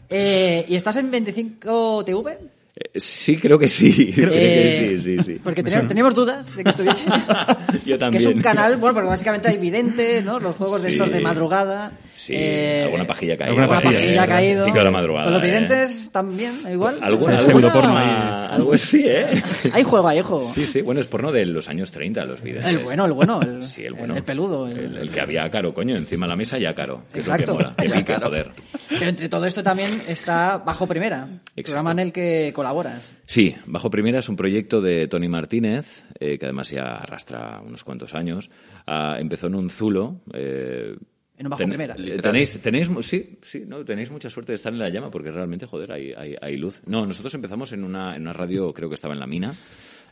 Eh, ¿Y estás en 25 TV? Eh, Sí, creo que sí. Creo que Eh, sí, sí, sí. Porque teníamos, teníamos dudas de que estuviese. *laughs* Yo Que es también. un canal, bueno, porque básicamente hay videntes, ¿no? Los juegos de estos de madrugada. Sí, Eh, alguna pajilla caída. alguna pajilla, pajilla ha eh, caído. de la madrugada, Con los eh. videntes también, igual. ¿Alguna, Sí, alguna- pseudoporno ahí. Algo sí, ¿eh? Hay juego, hay juego. Sí, sí. Bueno, es porno de los años 30, los videntes. El bueno, el bueno. El, *laughs* Sí, el bueno. El, peludo. el- El, el que había caro, coño, encima de la mesa ya caro. Que es lo Exacto. que mola. Que pica, joder. Pero entre todo esto también está Bajo Primera, programa en el que colaboras. Sí, Bajo Primera es un proyecto de Tony Martínez, eh, que además ya arrastra unos cuantos años. Ah, empezó en un zulo. En un Bajo Primera. eh, Tenéis, tenéis, sí, sí, no, tenéis mucha suerte de estar en la llama porque realmente, joder, hay, hay, hay luz. No, nosotros empezamos en una, en una radio, creo que estaba en La Mina,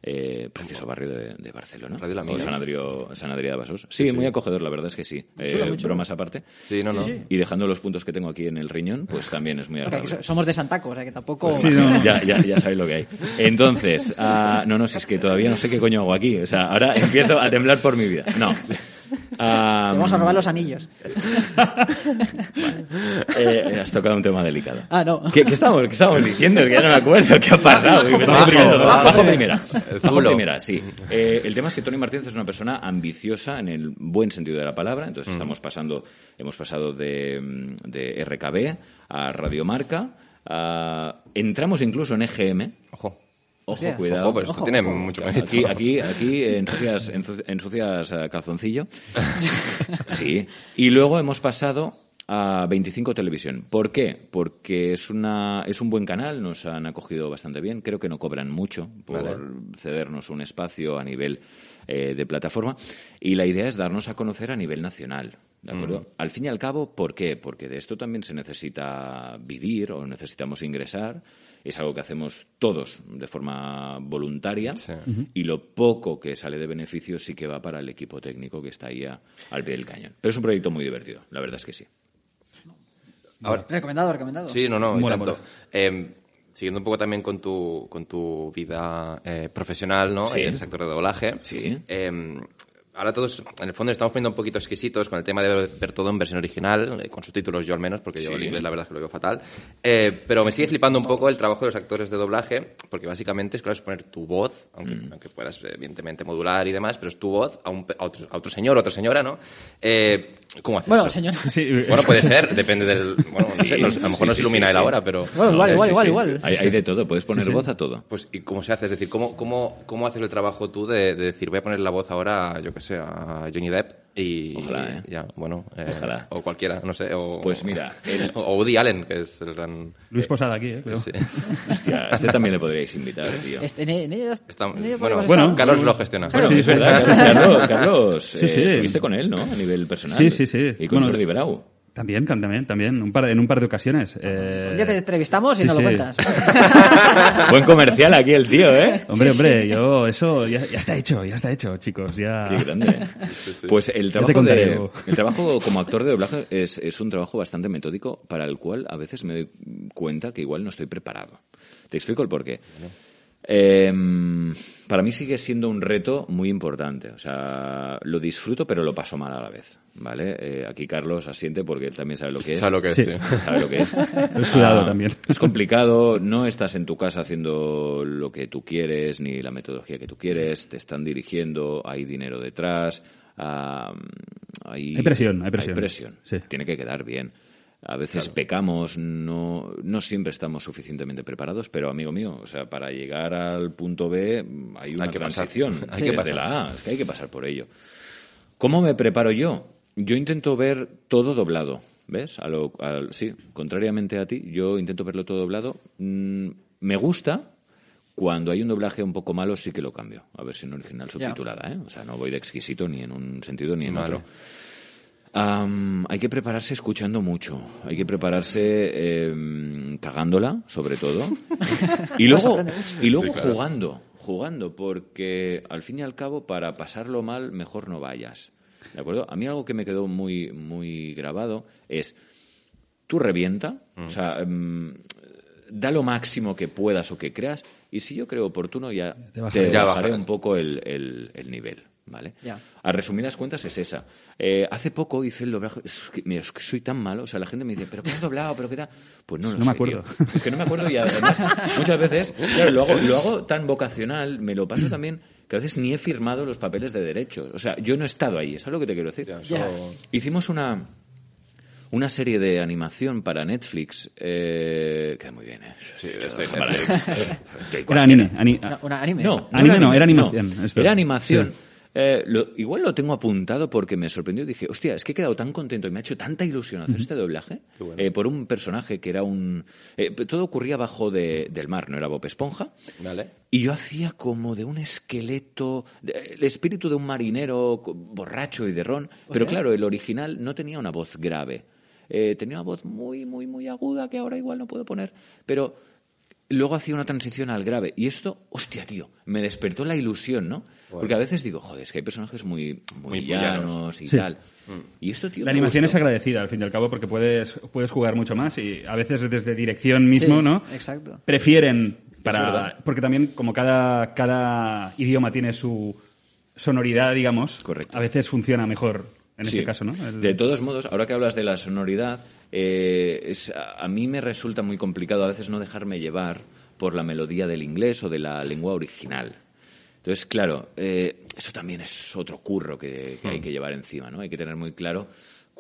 eh, precioso barrio de, de Barcelona. Radio La O. San Adrià, San Adrià de Besòs. Sí, muy acogedor, la verdad es que sí. Eh, chulo, bromas aparte. Sí, no, no. Y dejando los puntos que tengo aquí en el riñón, pues también es muy agradable. so- somos de Santaco, o sea que tampoco... Sí, no. Ya, ya, ya sabéis lo que hay. Entonces, ah, no, no, si es que todavía no sé qué coño hago aquí. O sea, ahora empiezo a temblar por mi vida. No. Vamos a robar los anillos. eh, has tocado un tema delicado. Ah, no. ¿Qué, qué estábamos, qué estábamos diciendo? Es que ya no me acuerdo. ¿Qué ha pasado? Bajo, bajo. Bajo primera. El primera, sí. Eh, el tema es que Tony Martínez es una persona ambiciosa en el buen sentido de la palabra. Entonces estamos pasando, hemos pasado de, mm, de RKB a Radiomarca. a- entramos incluso en EGM. Ojo. Ojo, cuidado. Ojo, pues esto Ojo, tiene ojo. mucho mérito. Aquí, aquí, aquí ensucias, ensu- ensucias eh, calzoncillo. *laughs* Sí. Y luego hemos pasado a 25 Televisión. ¿Por qué? Porque es, una, es un buen canal, nos han acogido bastante bien. Creo que no cobran mucho por Vale. cedernos un espacio a nivel eh, de plataforma. Y la idea es darnos a conocer a nivel nacional. ¿De acuerdo? Al fin y al cabo, ¿por qué? Porque de esto también se necesita vivir o necesitamos ingresar. Es algo que hacemos todos de forma voluntaria Sí. y lo poco que sale de beneficio sí que va para el equipo técnico que está ahí a- al pie del cañón. Pero es un proyecto muy divertido, la verdad es que sí. Ahora, Recomendado, recomendado. Sí, no, no, y Mola, tanto. mola. Eh, siguiendo un poco también con tu, con tu vida eh, profesional, ¿no? Sí. Eres actor de doblaje. Sí. Eh, ahora todos, en el fondo, estamos poniendo un poquito exquisitos con el tema de ver todo en versión original, eh, con subtítulos yo al menos, porque yo Sí. el inglés la verdad es que lo veo fatal. Eh, pero me sigue flipando un poco el trabajo de los actores de doblaje, porque básicamente es claro, es poner tu voz, aunque, Mm. aunque puedas evidentemente modular y demás, pero es tu voz a, un, a, otro, a otro señor o otra señora, ¿no? Eh, ¿Cómo haces Bueno, eso? señor. Sí, Bueno, puede *laughs* ser, depende del... Bueno, no sé, nos- a lo mejor sí, nos sí, ilumina sí, él sí. ahora, pero... Bueno, igual, Sí, igual, sí, igual, sí. igual. Hay, hay de todo, puedes poner voz a todo. Pues, ¿y cómo se hace? Es decir, ¿cómo, cómo, cómo haces el trabajo tú de, de decir, voy a poner la voz ahora, yo qué sé, a Johnny Depp y... Ojalá, ¿eh? Ya, bueno... eh, Ojalá. O cualquiera, no sé, o... Pues mira, el- *laughs* O Woody Allen, que es el gran... Luis Posada aquí, ¿eh? Creo. Sí. *laughs* Hostia, este también le podríais invitar, tío. Este, en, en ellos- Está- ellos bueno, bueno. Carlos lo gestiona. Bueno, Sí, es sí. verdad, Carlos, Carlos, Carlos, Sí, eh, sí. estuviste con él, ¿no? A nivel personal. Sí, sí, sí. Y con Bueno, Jordi Brau. También, también, también. Un par, en un par de ocasiones. Eh, Un día te entrevistamos y sí, nos lo sí. cuentas. *laughs* Buen comercial aquí el tío, ¿eh? Hombre, hombre, yo, eso ya, ya está hecho, ya está hecho, chicos. Ya... Qué grande. *laughs* Pues el trabajo, contaré de, luego. el trabajo como actor de doblaje es, es un trabajo bastante metódico para el cual a veces me doy cuenta que igual no estoy preparado. Te explico el porqué. Eh, para mí sigue siendo un reto muy importante. O sea, lo disfruto, pero lo paso mal a la vez. ¿Vale? Eh, aquí Carlos asiente porque él también sabe lo que es. ¿Sabes lo que es? Sí. sí. Sabe lo que es. *laughs* Lo he sudado Ah, también. Es complicado, no estás en tu casa haciendo lo que tú quieres ni la metodología que tú quieres, te están dirigiendo, hay dinero detrás, ah, hay, Hay presión, hay presión. presión. Sí. Tiene que quedar bien. A veces pecamos, no, no siempre estamos suficientemente preparados, pero amigo mío, o sea, para llegar al punto B hay una que pasar. transición *laughs* Hay desde que pasar. la A, es que hay que pasar por ello. ¿Cómo me preparo yo? Yo intento ver todo doblado, ¿ves? A lo, al- sí, contrariamente a ti, yo intento verlo todo doblado. Mm, me gusta cuando hay un doblaje un poco malo, sí que lo cambio. A ver si en original subtitulada, ¿eh? O sea, no voy de exquisito ni en un sentido ni en Vale. otro. Hay que prepararse escuchando mucho. Hay que prepararse em, cagándola, sobre todo. *laughs* y luego, y luego jugando, jugando, porque al fin y al cabo, para pasarlo mal, mejor no vayas. ¿De acuerdo? A mí algo que me quedó muy, muy grabado es, tú revienta, o sea, em, da lo máximo que puedas o que creas, y si yo creo oportuno, ya Te te, bajaré. Ya bajaré bajas. un poco el, el- el nivel. ¿Vale? A resumidas cuentas es esa. Eh, hace poco hice el doblaje. Es que, mira, es que soy tan malo. O sea, la gente me dice, ¿pero qué has doblado? ¿Pero qué tal? Pues no lo No me sé, acuerdo. tío. Es que no me acuerdo y además *laughs* muchas veces, claro, lo hago, lo hago tan vocacional, me lo paso también, que a veces ni he firmado los papeles de derechos. O sea, yo no he estado ahí, ¿sabes lo que te quiero decir? Hicimos una, una serie de animación para Netflix. Eh, queda muy bien, ¿eh? Sí, estoy Para- Netflix. *laughs* Era anime. ani- Una, una anime. no, Anime no, era anime, animación, esto. Era animación. Sí. Eh, lo- igual lo tengo apuntado porque me sorprendió. Dije, hostia, es que he quedado tan contento y me ha hecho tanta ilusión hacer este doblaje eh, por un personaje que era un. eh, todo ocurría bajo de- del mar, no era Bob Esponja. Vale. Y yo hacía como de un esqueleto, de- el espíritu de un marinero borracho y de ron. Pero claro, el original no tenía una voz grave. Tenía una voz muy, muy, muy aguda que ahora igual no puedo poner. Pero luego hacía una transición al grave. Y esto, hostia, tío, me despertó la ilusión, ¿no? Porque a veces digo, joder, es que hay personajes muy, muy, Muy llanos llanos. y Sí. tal. Y esto, tío. La animación es agradecida, al fin y al cabo, porque puedes, puedes jugar mucho más y a veces desde dirección mismo, Sí, ¿no? exacto. Prefieren para... Porque también como cada, cada idioma tiene su sonoridad, digamos, Correcto. a veces funciona mejor en Sí. este caso, ¿no? El- De todos modos, ahora que hablas de la sonoridad, eh, es- a a mí me resulta muy complicado a veces no dejarme llevar por la melodía del inglés o de la lengua original. Entonces, claro, eh, eso también es otro curro que, que hay que llevar encima, ¿no? Hay que tener muy claro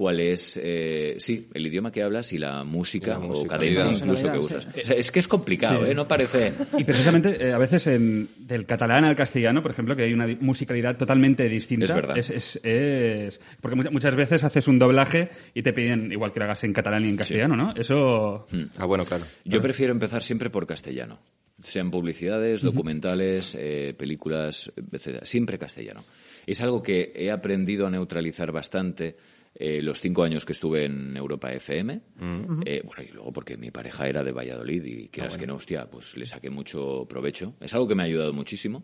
cuál es, eh, sí, el idioma que hablas y la música, o incluso que usas. O sea, es que es complicado, Sí. ¿eh? No parece... Y precisamente eh, a veces en, del catalán al castellano, por ejemplo, que hay una musicalidad totalmente distinta. Es verdad. Es, es- es- porque mucha- muchas veces haces un doblaje y te piden igual que lo hagas en catalán y en castellano, ¿no? Eso... Ah, bueno, claro. Yo prefiero empezar siempre por castellano. Sean publicidades, documentales, eh, películas, etcétera. Siempre castellano. Es algo que he aprendido a neutralizar bastante eh, los cinco años que estuve en Europa FM. Eh, bueno, y luego porque mi pareja era de Valladolid y quieras que no, hostia, pues le saqué mucho provecho. Es algo que me ha ayudado muchísimo.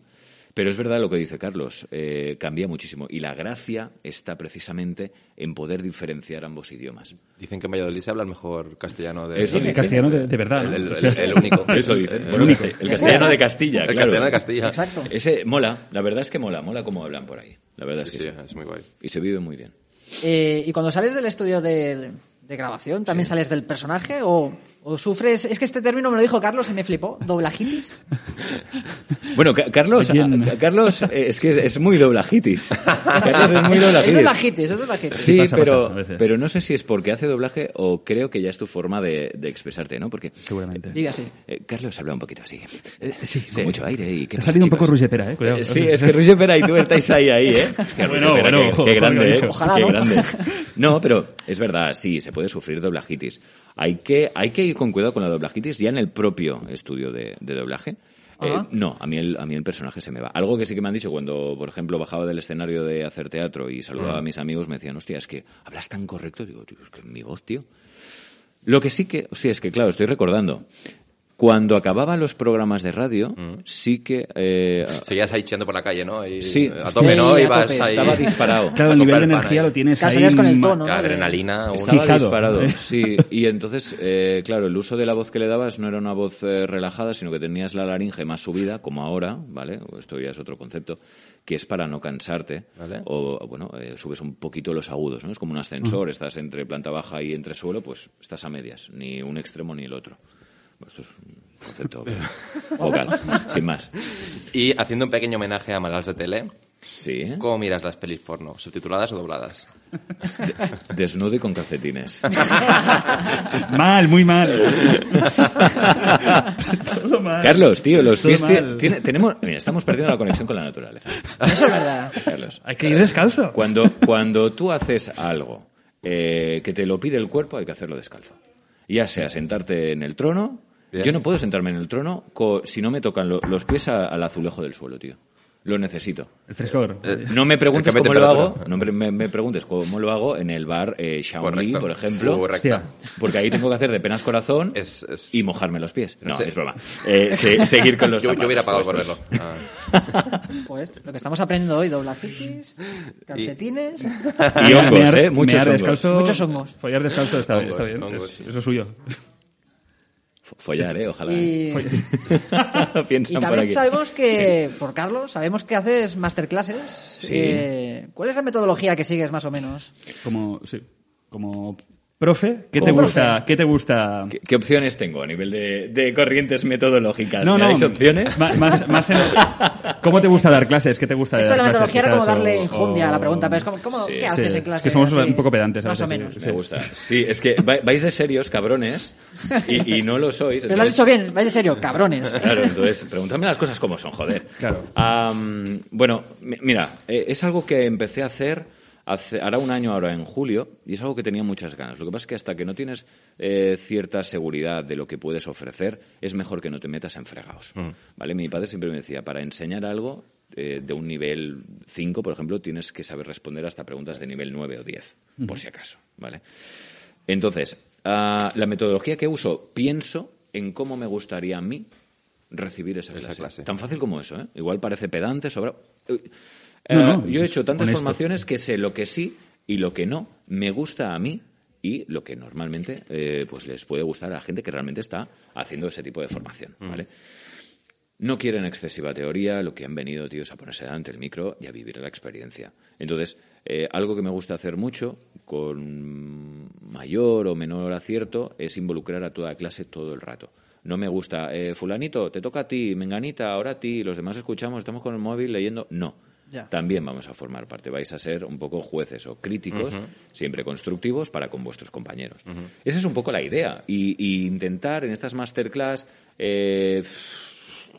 Pero es verdad lo que dice Carlos, eh, cambia muchísimo. Y la gracia está precisamente en poder diferenciar ambos idiomas. Dicen que en Valladolid se habla el mejor castellano de... Eso el dice. castellano de, de verdad. El, el- el- el único. *laughs* Eso dice. El, Bueno, único. el castellano de Castilla, el claro. castellano de Castilla. Exacto. Ese mola, la verdad es que mola, mola cómo hablan por ahí. La verdad es Sí, que sí, sí. es muy guay. Y se vive muy bien. Eh, y cuando sales del estudio de, de grabación, ¿también sales del personaje o, o sufres? Es que este término me lo dijo Carlos y me flipó. ¿Doblajitis? *laughs* Bueno, Ca- Carlos, Carlos eh, es que es muy doblajitis. Carlos es muy Es doblajitis. doblajitis, es doblajitis. Sí, pasa, pero, pasa, pero no sé si es porque hace doblaje o creo que ya es tu forma de, de expresarte, ¿no? Porque Seguramente. Diga así. eh, Carlos habla un poquito así. sí, con sí. mucho aire. Y, ¿qué Te ha salido un chicos? poco Roger Pera, ¿eh? Cuidado. Eh, sí, es que Pera y tú estáis ahí, ahí, ¿eh? *laughs* Hostia, Bueno, Pera, bueno, qué, ojo, qué grande, ¿eh? Ojalá, Qué ¿no? grande. *laughs* No, pero es verdad, sí, se puede sufrir doblajitis. Hay que, hay que ir con cuidado con la doblajitis ya en el propio estudio de, de doblaje. Eh, no, a mí, el, a mí el personaje se me va. Algo que sí que me han dicho cuando, por ejemplo, bajaba del escenario de hacer teatro y saludaba a mis amigos, me decían, hostia, es que hablas tan correcto. Digo, tío, es que mi voz, tío. Lo que sí que, hostia, es que claro, estoy recordando. Cuando acababan los programas de radio, sí que... eh, *laughs* Seguías ahí chillando por la calle, ¿no? Y, Sí. A tope, Sí, ¿no? a Ibas tope. ahí... Estaba disparado. *laughs* Claro, a el nivel de energía lo tienes Claro, ahí. salías con el tono, ¿no? adrenalina. un- Estaba Fijado. disparado, *laughs* sí. Y entonces, eh, claro, el uso de la voz que le dabas no era una voz eh, relajada, sino que tenías la laringe más subida, como ahora, ¿vale? O Esto ya es otro concepto, que es para no cansarte. Vale. O, bueno, eh, subes un poquito los agudos, ¿no? Es como un ascensor, estás entre planta baja y entre suelo, pues estás a medias, ni un extremo ni el otro. Esto es un concepto vocal, sin más. Y haciendo un pequeño homenaje a Malals de Tele, Sí. ¿cómo miras las pelis porno? ¿Subtituladas o dobladas? Desnudo y con calcetines. mal, muy mal. Todo mal. Carlos, tío, los Todo pies tiene- tenemos, mira, estamos perdiendo la conexión con la naturaleza. Eso es verdad. Carlos, Hay que ir descalzo. cuando, cuando tú haces algo eh, que te lo pide el cuerpo, hay que hacerlo descalzo. Ya sea sentarte en el trono. Bien. Yo no puedo sentarme en el trono co- si no me tocan lo- los pies a- al azulejo del suelo, tío. Lo necesito. El frescor. No me preguntes cómo lo hago, no me, preguntes cómo lo hago en el bar eh, Shaolin, por ejemplo, Correcto. Porque ahí tengo que hacer de penas corazón Es- es- y mojarme los pies. No, Sí. es broma. Eh, se- seguir con los Yo, yo hubiera pagado por verlo. Ah. *laughs* Pues lo que estamos aprendiendo hoy, doblacitis, calcetines. Y hongos, Mear- ¿eh? Muchos hongos. descalzo, Muchos hongos. Follar descalzo está, Hongos, está bien. hongos. Es, es lo suyo. Follar, ¿eh? Ojalá. Y, *laughs* Piensan y por también aquí. sabemos que, por Carlos, sabemos que haces masterclasses. Sí. Eh, ¿Cuál es la metodología que sigues más o menos? Como, sí, como profe, ¿qué te gusta? ¿Qué te gusta? ¿Qué, qué opciones tengo a nivel de, de corrientes metodológicas? No, ¿Me no. dais opciones? Más, más en- *laughs* ¿Cómo te gusta dar clases? ¿Qué te gusta Esto de dar la metodología era como darle o- enjundia a la o- pregunta, pero es como, ¿cómo, Sí, ¿qué sí. haces Es en que clase? somos Así, un poco pedantes a Más o menos. sí, Me gusta. Sí, es que vai- vais de serios, cabrones, y, y no lo sois. Pero lo has entonces- dicho bien, vais de serio, cabrones. Claro, entonces, preguntadme las cosas como son, joder. Claro. Am, bueno, mi- mira, eh, es algo que empecé a hacer hace, hará un año ahora en julio y es algo que tenía muchas ganas. Lo que pasa es que hasta que no tienes eh, cierta seguridad de lo que puedes ofrecer, es mejor que no te metas en fregados. ¿Vale? Mi padre siempre me decía, para enseñar algo eh, de un nivel 5, por ejemplo, tienes que saber responder hasta preguntas de nivel 9 o 10, por si acaso. ¿Vale? Entonces, ah, la metodología que uso, pienso en cómo me gustaría a mí recibir esa Esa clase. clase. Tan fácil como eso, ¿eh? Igual parece pedante, sobra... Eh, No, no, yo he hecho tantas honesto. formaciones que sé lo que sí y lo que no me gusta a mí y lo que normalmente eh, pues les puede gustar a la gente que realmente está haciendo ese tipo de formación, ¿vale? No quieren excesiva teoría, lo que han venido, tío, es a ponerse delante del micro y a vivir la experiencia. Entonces, eh, algo que me gusta hacer mucho, con mayor o menor acierto, es involucrar a toda clase todo el rato. No me gusta, eh, fulanito, te toca a ti, menganita, ahora a ti, los demás escuchamos, estamos con el móvil leyendo. No. Ya. También vamos a formar parte. Vais a ser un poco jueces o críticos, siempre constructivos para con vuestros compañeros. Esa es un poco la idea. Y, y intentar en estas masterclass eh,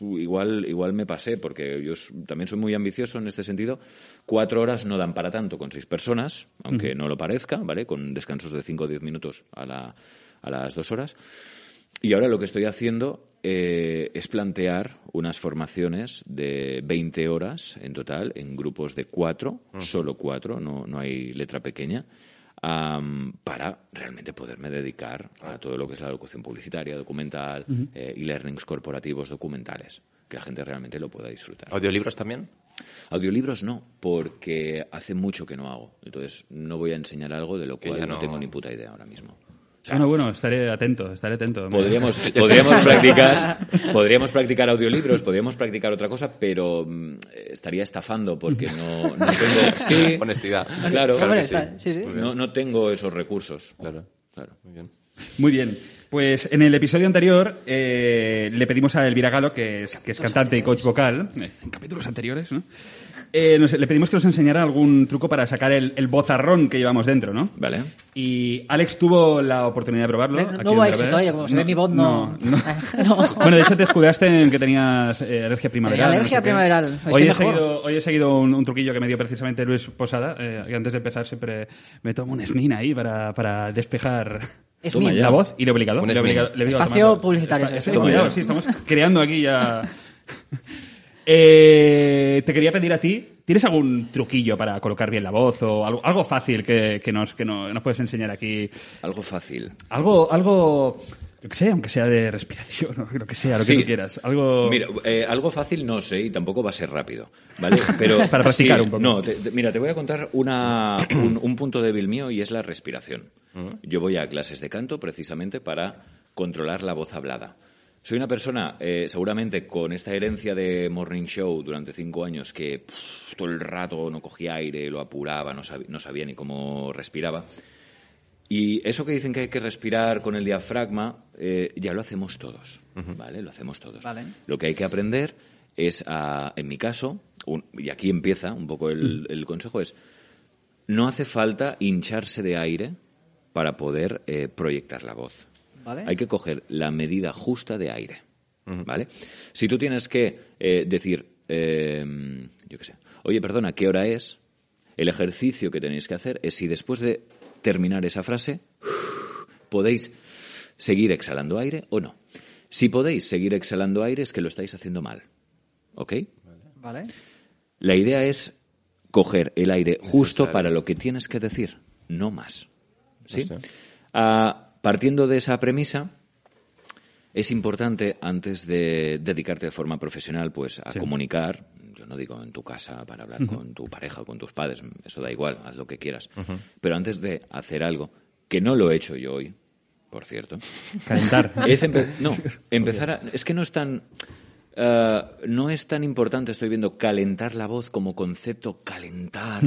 igual, igual me pasé, porque yo también soy muy ambicioso en este sentido. Cuatro horas no dan para tanto con seis personas, aunque no lo parezca, ¿vale? Con descansos de cinco o diez minutos a, la, a las dos horas. Y ahora lo que estoy haciendo eh, es plantear unas formaciones de 20 horas en total, en grupos de cuatro, solo cuatro, no, no hay letra pequeña, para realmente poderme dedicar a todo lo que es la locución publicitaria, documental, eh, y learnings corporativos documentales, que la gente realmente lo pueda disfrutar. ¿Audiolibros también? Audiolibros no, porque hace mucho que no hago. Entonces no voy a enseñar algo de lo Que cual ya no no- tengo ni puta idea ahora mismo. O sea, Bueno, bueno, estaré atento, estaré atento. Podríamos, *laughs* podríamos practicar, podríamos practicar audiolibros, podríamos practicar otra cosa, pero mm, estaría estafando porque no, no *laughs* tengo. Sí, Honestidad. claro, Hombre, que sí. está- sí, sí. No, no tengo esos recursos. Claro. Claro. Muy bien. Muy bien. Pues en el episodio anterior eh, le pedimos a Elvira Galo, que es, que es cantante y coach vocal, eh, en capítulos anteriores, ¿no? Eh, nos- le pedimos que nos enseñara algún truco para sacar el, el bozarrón que llevamos dentro, ¿no? Vale. Y Alex tuvo la oportunidad de probarlo. No, aquí no hubo éxito, oye, como se ve mi voz, no. no. *laughs* No. Bueno, de hecho te escudaste en que tenías eh, alergia primaveral. Tenía no alergia sé qué. primaveral. Hoy he, seguido, hoy he seguido un, un truquillo que me dio precisamente Luis Posada. eh, y antes de empezar siempre me tomo un snin ahí para, para despejar Es Toma la voz y le he obligado. Un le obligado- le Espacio Espa- publicitario, sí, estamos creando aquí ya. *laughs* Eh, te quería pedir a ti, ¿tienes algún truquillo para colocar bien la voz o algo, algo fácil que, que nos, que no- nos puedes enseñar aquí? Algo fácil. Algo, algo, yo que sé, aunque sea de respiración *laughs* o lo que sea, lo que tú quieras. Algo... Mira, eh, algo fácil no sé y tampoco va a ser rápido, ¿vale? *laughs* Pero Para practicar sí, un poco. No, te- te- mira, te voy a contar una, un, un punto débil mío y es la respiración. Yo voy a clases de canto precisamente para controlar la voz hablada. Soy una persona, eh, seguramente con esta herencia de morning show durante cinco años, que pff, todo el rato no cogía aire, lo apuraba, no, sab- no sabía ni cómo respiraba. Y eso que dicen que hay que respirar con el diafragma, eh, ya lo hacemos todos, ¿vale? Lo hacemos todos. Vale. Lo que hay que aprender es, a, en mi caso, un- y aquí empieza un poco el, el consejo, es no hace falta hincharse de aire para poder eh, proyectar la voz. ¿Vale? Hay que coger la medida justa de aire. ¿Vale? Si tú tienes que eh, decir, eh, yo qué sé, oye, perdona, ¿qué hora es? El ejercicio que tenéis que hacer es si después de terminar esa frase podéis seguir exhalando aire o no. Si podéis seguir exhalando aire es que lo estáis haciendo mal. ¿Ok? ¿Vale? La idea es coger el aire justo para lo que tienes que decir, no más. ¿Sí? Partiendo de esa premisa, es importante, antes de dedicarte de forma profesional, pues a comunicar, yo no digo en tu casa para hablar con tu pareja o con tus padres, eso da igual, haz lo que quieras. Pero antes de hacer algo, que no lo he hecho yo hoy, por cierto, Calentar. *laughs* es empe- no, *laughs* empezar a, es que no es tan eh, no es tan importante, estoy viendo, calentar la voz como concepto, calentar,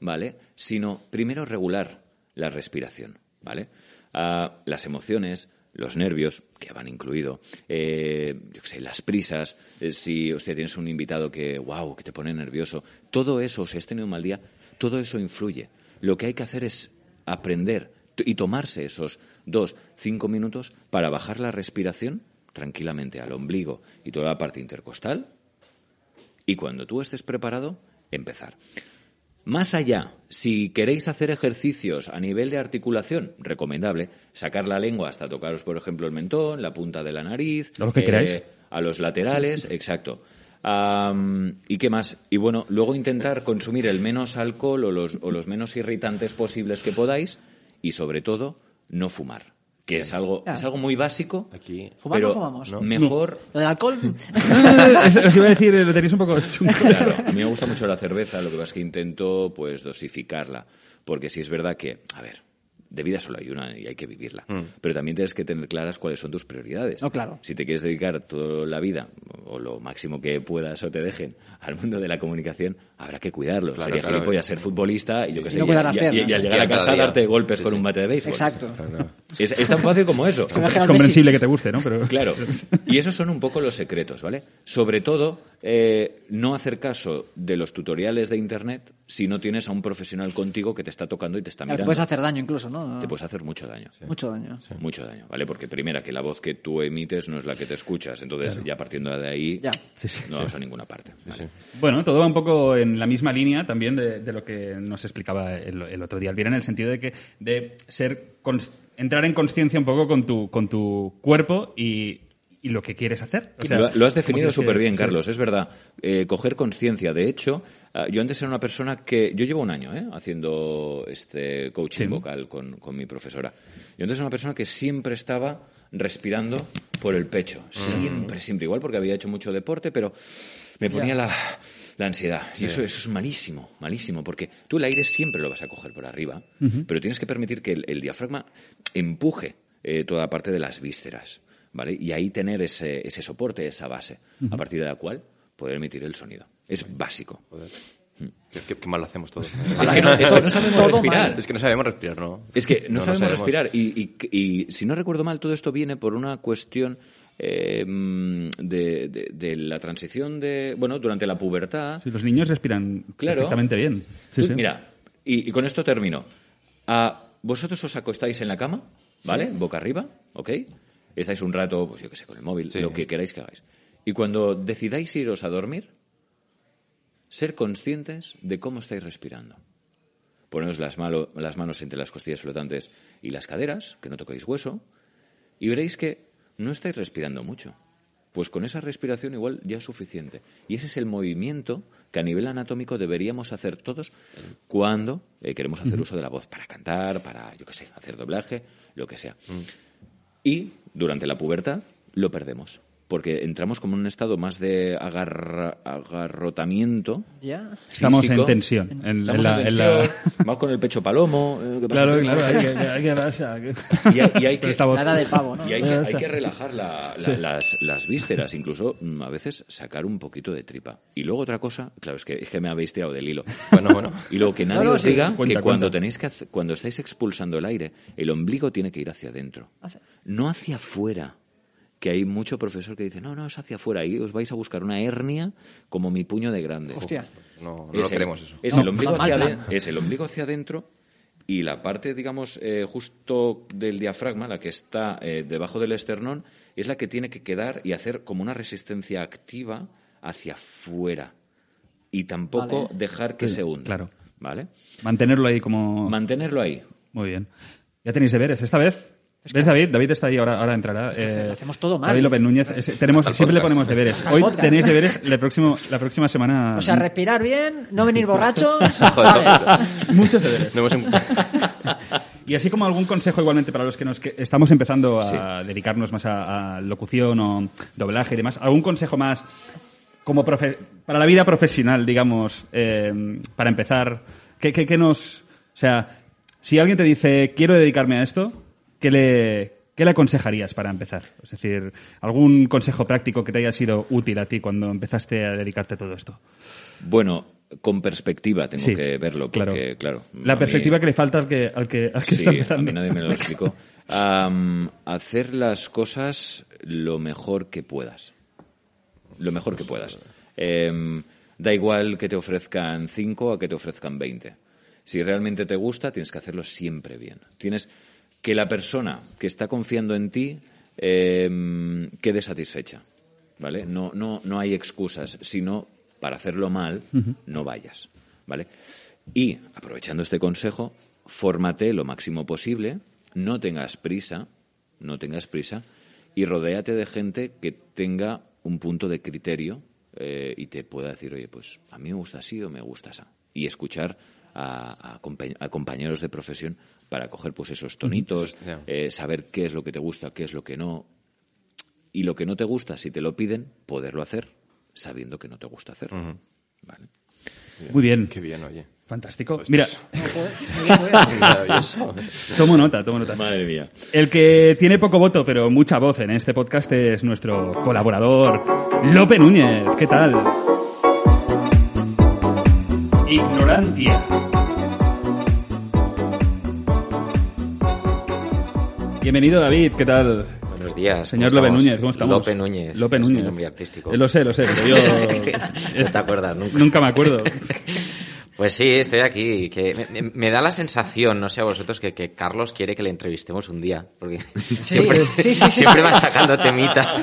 ¿vale? Sino primero regular la respiración, ¿vale? Ah, las emociones, los nervios, que van incluido, eh, yo sé, las prisas, eh, si usted tienes un invitado que, wow, que te pone nervioso, todo eso, si has tenido un mal día, todo eso influye. Lo que hay que hacer es aprender y tomarse esos dos, cinco minutos para bajar la respiración tranquilamente al ombligo y toda la parte intercostal y cuando tú estés preparado, empezar. Más allá, si queréis hacer ejercicios a nivel de articulación, recomendable sacar la lengua hasta tocaros, por ejemplo, el mentón, la punta de la nariz, Lo que queráis. a los laterales, exacto. ¿Y qué más? Y bueno, luego intentar consumir el menos alcohol o los, o los menos irritantes posibles que podáis y sobre todo no fumar, que es algo, es algo muy básico, Aquí. ¿Fumar pero no fumamos? mejor *laughs* Lo del alcohol. *laughs* Os iba a decir, lo tenéis un poco chungo. Claro, a mí me gusta mucho la cerveza, lo que pasa es que intento pues dosificarla, porque sí es verdad que, a ver, de vida solo hay una y hay que vivirla, pero también tienes que tener claras cuáles son tus prioridades. No, claro. Si te quieres dedicar toda la vida o lo máximo que puedas o te dejen al mundo de la comunicación, habrá que cuidarlo. Claro, Sería claro. gilipollas ser futbolista y yo qué sé, no y, y al llegar a casa darte golpes Sí, con sí. un bate de béisbol. Exacto. Es, es tan fácil como eso. Es comprensible que te guste, ¿no? Pero Claro. *laughs* Y esos son un poco los secretos, ¿vale? Sobre todo, eh, no hacer caso de los tutoriales de Internet si no tienes a un profesional contigo que te está tocando y te está Claro, mirando. te puedes hacer daño incluso, ¿no? Te puedes hacer mucho daño. Mucho daño. Mucho daño, ¿vale? Porque primera, que la voz que tú emites no es la que te escuchas. Entonces, ya partiendo de ahí, Ya. no vamos a ninguna parte. ¿vale? Bueno, todo va un poco en la misma línea también de, de lo que nos explicaba el, el otro día Elvira, en el sentido de que de ser entrar en conciencia un poco con tu, con tu cuerpo y, y lo que quieres hacer. O sea, lo, lo has definido súper bien, sí. Carlos. Es verdad. Eh, coger conciencia. De hecho, ah, yo antes era una persona que... Yo llevo un año ¿eh? haciendo este coaching Sí. vocal con, con mi profesora. Yo antes era una persona que siempre estaba respirando por el pecho. Siempre, siempre. Igual porque había hecho mucho deporte, pero me ponía la, la ansiedad. Y eso, eso es malísimo, malísimo. Porque tú el aire siempre lo vas a coger por arriba, pero tienes que permitir que el, el diafragma empuje eh, toda parte de las vísceras. ¿Vale? Y ahí tener ese, ese soporte, esa base, a partir de la cual poder emitir el sonido. Es básico. Qué, qué- qué mal lo hacemos todos. Es que no, es que no sabemos Todo respirar. mal. Es que no sabemos respirar, ¿no? Es que no, No, no sabemos, sabemos. respirar. Y, y- y si no recuerdo mal, todo esto viene por una cuestión eh, de, de- de la transición de. Bueno, durante la pubertad. Sí, los niños respiran Claro. perfectamente bien. Sí, Tú, sí. Mira, y, y con esto termino. Ah, vosotros os acostáis en la cama, ¿vale? Boca arriba, ¿ok? Estáis un rato, pues yo qué sé, con el móvil, Sí. lo que queráis que hagáis. Y cuando decidáis iros a dormir, ser conscientes de cómo estáis respirando. Poneros las, malo- las manos entre las costillas flotantes y las caderas, que no toquéis hueso, y veréis que no estáis respirando mucho. Pues con esa respiración igual ya es suficiente. Y ese es el movimiento que a nivel anatómico deberíamos hacer todos cuando eh, queremos hacer uso de la voz para cantar, para, yo qué sé, hacer doblaje, lo que sea. Y durante la pubertad lo perdemos. Porque entramos como en un estado más de agarra- agarrotamiento. Ya. Estamos en tensión. En, Estamos en la- en en la- tensión, Vamos con el pecho palomo. eh, ¿qué pasa? Claro, claro. Hay que, *laughs* hay que, pasa, que- Y hay, y hay Pero que, esta voz- La edad del pavo, ¿no? y hay que, hay que relajar la- la- las, las vísceras, incluso mm, a veces sacar un poquito de tripa. Y luego otra cosa, claro, es que, es que me habéis tirado del hilo. Bueno, bueno. Y luego que nadie no, os sí. diga Cuenta, que cuando tenéis que cuando estáis expulsando el aire, el ombligo tiene que ir hacia adentro, no hacia afuera. Que hay mucho profesor que dice, no, no, es hacia afuera, y os vais a buscar una hernia como mi puño de grande. Hostia. No, no Es lo el- queremos eso. Es, No, el ombligo hacia plan. aden- es el ombligo hacia adentro y la parte, digamos, eh, justo del diafragma, la que está eh, debajo del esternón, es la que tiene que quedar y hacer como una resistencia activa hacia afuera. Y tampoco Vale. dejar que Sí, se hunda. claro. ¿Vale? Mantenerlo ahí como... Mantenerlo ahí. Muy bien. Ya tenéis deberes. Esta vez... ¿Ves, David? David está ahí, ahora, ahora entrará. Eh, lo hacemos todo mal. David López Núñez. es- tenemos, siempre le ponemos deberes. Hasta Hoy podcast. tenéis deberes la, próximo, la próxima semana. O sea, respirar bien, no venir borrachos. *laughs* Vale. muchos deberes. No hemos em- *laughs* Y así como algún consejo igualmente para los que nos que estamos empezando a dedicarnos más a, a locución o doblaje y demás, algún consejo más como profe- para la vida profesional, digamos, eh, para empezar, ¿qué, qué, qué nos... O sea, si alguien te dice, quiero dedicarme a esto, ¿qué le, ¿qué le aconsejarías para empezar? Es decir, algún consejo práctico que te haya sido útil a ti cuando empezaste a dedicarte a todo esto. Bueno, con perspectiva tengo Sí, que verlo, claro. porque, claro. La a mí- perspectiva que le falta al que, al que, al que Sí, está a empezando. mí nadie me lo explicó. *laughs* Hacer las cosas lo mejor que puedas. Lo mejor que puedas. Em, da igual que te ofrezcan 5 a que te ofrezcan 20. Si realmente te gusta, tienes que hacerlo siempre bien. Tienes que la persona que está confiando en ti em, quede satisfecha. ¿Vale? No, no, no hay excusas, sino para hacerlo mal, no vayas. ¿Vale? Y, aprovechando este consejo, fórmate lo máximo posible, no tengas prisa, no tengas prisa, y rodéate de gente que tenga un punto de criterio eh, y te pueda decir, oye, pues a mí me gusta así o me gusta así. Y escuchar a, a compa- a compañeros de profesión para coger pues esos tonitos, Hostia. eh, saber qué es lo que te gusta, qué es lo que no. Y lo que no te gusta, si te lo piden, poderlo hacer sabiendo que no te gusta hacerlo. ¿Vale? Muy bien. Qué bien, oye. Fantástico. Mira, *laughs* Maravilloso. tomo nota, tomo nota. Madre mía. El que tiene poco voto, pero mucha voz en este podcast es nuestro colaborador, Lope Núñez. ¿Qué tal? Ignorancia. Bienvenido, David. ¿Qué tal? Buenos días. Señor ¿cómo Lope estamos? Núñez, ¿cómo estamos? Lope Núñez. Lope es Núñez. mi nombre artístico. Eh, Lo sé, lo sé, pero yo... *laughs* No te acuerdas nunca. Nunca me acuerdo. *laughs* Pues sí, estoy aquí. Que me, me- me da la sensación, no sé a vosotros, que, que Carlos quiere que le entrevistemos un día. Porque *laughs* siempre, sí, sí, sí. siempre va sacando temita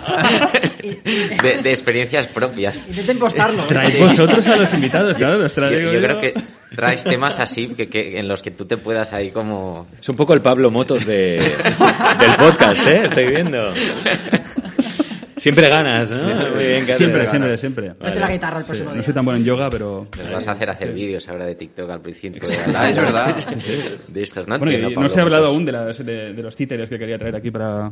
de, de experiencias propias. Intenta impostarlo. ¿eh? Traéis vosotros a los invitados, claro. los Yo, traigo yo creo que traes temas así que, que- en los que tú te puedas ahí como... Es un poco el Pablo Motos de, *laughs* del podcast, ¿eh? Estoy viendo. Siempre ganas, ¿no? Muy bien. Siempre, siempre, siempre. Mete la guitarra el próximo No día. soy tan bueno en yoga, pero... Nos vas a hacer hacer vídeos ahora de TikTok al principio. Ah, *laughs* es verdad. De estos, ¿no? Bueno, no se ha hablado aún de, las, de, de los títeres que quería traer aquí para,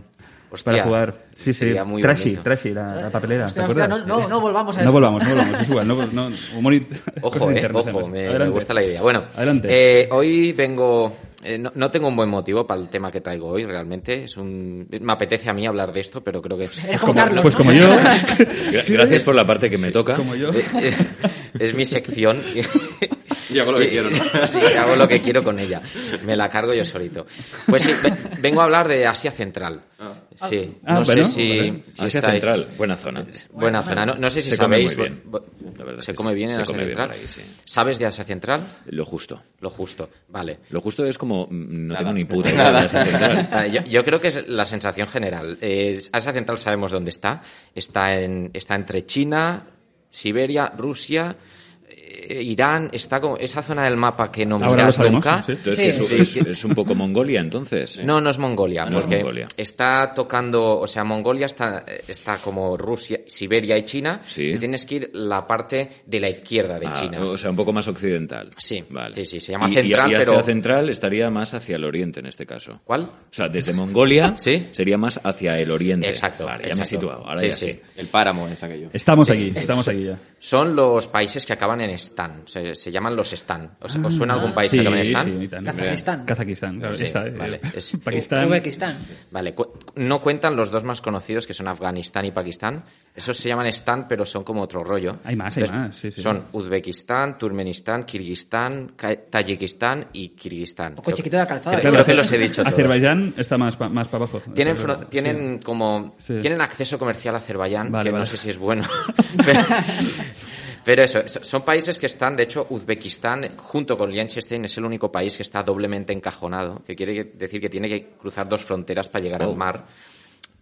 Hostia, para jugar. Sí, sí. muy Trashy, bonito. Trashy, la, la papelera. Hostia, ¿te hostia, acuerdas? no, no, no volvamos a No eso. volvamos, no volvamos. *laughs* Es igual. No, no, humor y- *laughs* Ojo, eh, ojo, me, gusta la idea. Bueno, Adelante. eh, hoy vengo. eh, no, no tengo un buen motivo para el tema que traigo hoy, realmente. Es un, me apetece a mí hablar de esto, pero creo que Eres como Carlos, Pues ¿no? como yo. *laughs* Gra- Gracias por la parte que me toca. Como yo. eh, eh, es mi sección. Y hago lo que quiero, ¿no? *laughs* Sí, hago lo que quiero con ella. Me la cargo yo solito. Pues sí, ve- vengo a hablar de Asia Central. Sí, Ah, no bueno, sé si, Asia Central, buena zona. Buena zona. No, no sé si Se come sabéis. muy bien. La verdad se come sí. bien en Se Asia come Central. ahí, sí. ¿Sabes de Asia Central? Lo justo. Lo justo. Vale. Lo justo es como... mm, No Nada. tengo ni puta *laughs* idea de. Asia Central. *laughs* Yo, yo creo que es la sensación general. Eh, Asia Central sabemos dónde está. Está, en, está entre China, Siberia, Rusia, eh, Irán. Está como esa zona del mapa que no miras sabemos, nunca. sí. Entonces, Sí, que es, sí. es- es un poco Mongolia, entonces. No, no es Mongolia, No es porque Mongolia. está tocando, o sea, Mongolia está, está como Rusia, Siberia y China, Sí. y tienes que ir la parte de la izquierda de Ah, China. O sea, un poco más occidental. Sí, vale. sí, sí, se llama Y- central, y hacia pero- central estaría más hacia el oriente en este caso. ¿Cuál? O sea, desde Mongolia *laughs* Sí. sería más hacia el oriente. Exacto, Vale, ya me he situado. Ahora Sí, ya sí. sí. El páramo es aquello. Estamos Sí, aquí, es- estamos aquí ya. Son los países que acaban en Stan. Se, se llaman los Stan. ¿Os, os suena algún país que Sí, se llame Stan? sí. Kazajistán. Kazajistán, claro, Sí, está, eh, vale. Es- *laughs* Pakistán. Uzbekistán. Vale, cu- no cuentan los dos más conocidos que son Afganistán y Pakistán. Esos se llaman Stan, pero son como otro rollo. Hay más, hay más, sí, sí. Son Uzbekistán, Turkmenistán, Kirguistán, Ka- Tayikistán y Kirguistán. poco chiquito de la calzada, Creo, ¿eh? creo que los he dicho todos. Azerbaiyán está más, pa- más para abajo. Tienen, fro- verdad, tienen sí. como Sí. tienen acceso comercial a Azerbaiyán, Vale, que vale. no sé si es bueno. *laughs* *laughs* pero, pero eso, so- son países que están, de hecho, Uzbekistán, junto con Liechtenstein, es el único país que está doblemente encajonado, que quiere decir que tiene que cruzar dos fronteras para llegar Oh. al mar.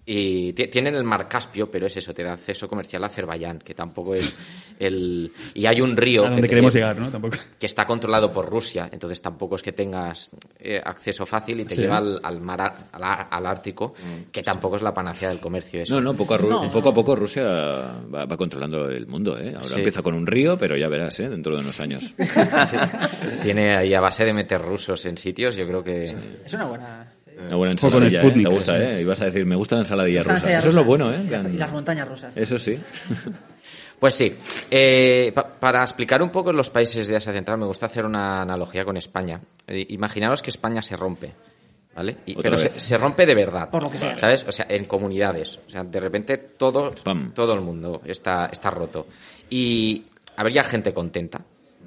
Y ti- tienen el mar Caspio, pero es eso, te da acceso comercial a Azerbaiyán, que tampoco es el... Y hay un río A donde que, queremos te- llegar, ¿no? Tampoco. que está controlado por Rusia, entonces tampoco es que tengas eh, acceso fácil y te Sí. lleva al, al mar al, Ártico, que tampoco es la panacea del comercio. Eso. No, no, poco a, Ru- No. poco, a poco Rusia va, va controlando el mundo. ¿eh? Ahora Sí. empieza con un río, pero ya verás, ¿eh? dentro de unos años. *laughs* Sí. Tiene ahí a base de meter rusos en sitios, yo creo que... Es una buena. Una buena ensaladilla, ¿eh? Sputnik, Te gusta. ¿eh? Y vas a decir, me gusta la ensaladilla rusa. ensalada Eso es lo rusa. bueno, ¿eh? Y las, y las montañas rusas. Eso sí. *laughs* Pues sí, eh, pa- para explicar un poco los países de Asia Central me gusta hacer una analogía con España. Eh, imaginaros que España se rompe, ¿vale? Y- pero se, se rompe de verdad. Por lo que sea. ¿Sabes? O sea, en comunidades. O sea, de repente todo, Pam. todo el mundo está, está roto. Y habría gente contenta,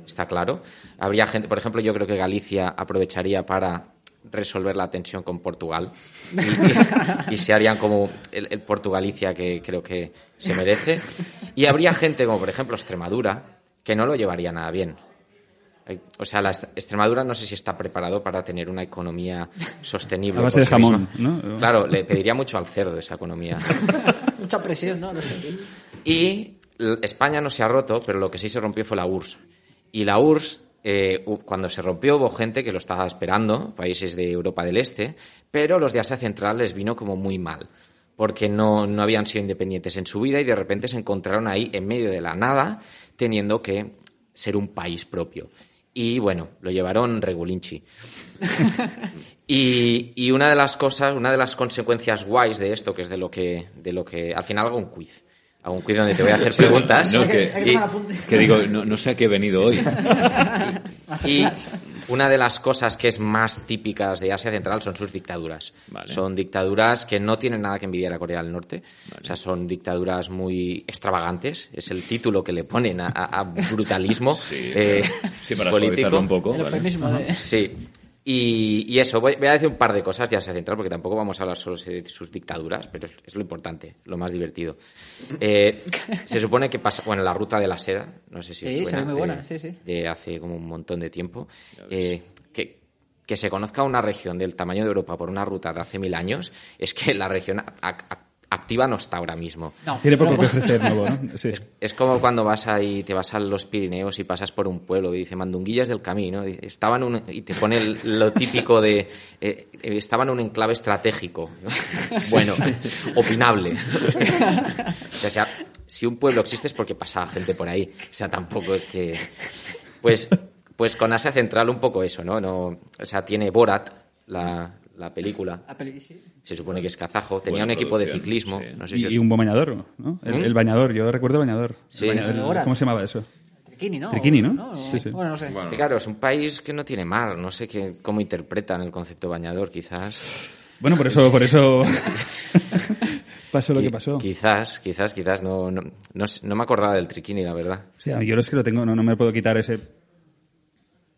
está claro. Habría gente, por ejemplo, yo creo que Galicia aprovecharía para resolver la tensión con Portugal y, y se harían como el, el Portugalicia que creo que se merece. Y habría gente como, por ejemplo, Extremadura, que no lo llevaría nada bien. O sea, la Extremadura no sé si está preparado para tener una economía sostenible. A base por de sí jamón. ¿no? *laughs* Claro, le pediría mucho al cerdo esa economía. Mucha presión, ¿no? No sé. Y España no se ha roto, pero lo que sí se rompió fue la URSS. Y la URSS, eh, cuando se rompió, hubo gente que lo estaba esperando, países de Europa del Este, pero los de Asia Central les vino como muy mal, porque no, no habían sido independientes en su vida y de repente se encontraron ahí en medio de la nada, teniendo que ser un país propio. Y bueno, lo llevaron regulinchi. *laughs* Y, y una de las cosas, una de las consecuencias guays de esto, que es de lo que, de lo que al final hago un quiz. Un quiz donde te voy a hacer preguntas. *laughs* No, que- y- que digo, no, no sé a qué he venido hoy. *laughs* Y una de las cosas que es más típicas de Asia Central son sus dictaduras. Vale. Son dictaduras que no tienen nada que envidiar a Corea del Norte. O sea, son dictaduras muy extravagantes. Es el título que le ponen a, brutalismo Sí, eh, sí para político. un poco. El ¿vale? eufemismo de... Sí. Y, y eso, voy, voy a decir un par de cosas de Asia Central, porque tampoco vamos a hablar solo de sus dictaduras, pero es, es lo importante, lo más divertido. Eh, *laughs* se supone que pasa, bueno, la ruta de la seda, no sé si os Sí, se suena, muy de- buena, sí, sí. de hace como un montón de tiempo. Eh, que, que se conozca una región del tamaño de Europa por una ruta de hace mil años, es que la región ac- ac- activa no está ahora mismo. No, Tiene poco que ofrecer nuevo, ¿no? Sí. Es como cuando vas ahí, te vas a los Pirineos y pasas por un pueblo y dice Mandunguillas del camino. y Estaban un- y te pone el- lo típico de eh, eh, estaban en un enclave estratégico. ¿no? Bueno, opinable. *laughs* o sea, si un pueblo existe es porque pasaba gente por ahí. O sea, tampoco es que. Pues, pues con Asia Central un poco eso, ¿no? no o sea, tiene Borat, la, la película. La peli, sí. Se supone que es kazajo. Tenía Buena un equipo de ciclismo. sí. No sé Y, si os- y un buen bañador, ¿no? El, ¿Mm? el bañador, yo recuerdo bañador. El Sí. bañador, El. ¿Cómo se llamaba eso? Triquini, ¿no? Triquini, ¿no? Sí, sí. Bueno, no sé. Y Claro, es un país que no tiene mar, no sé qué, cómo interpretan el concepto bañador, quizás. Bueno, por eso, por eso *laughs* pasó lo que pasó. Quizás, quizás, quizás, no, no, no, me acordaba del triquini, la verdad. O sea, yo es que lo tengo, no, no me puedo quitar ese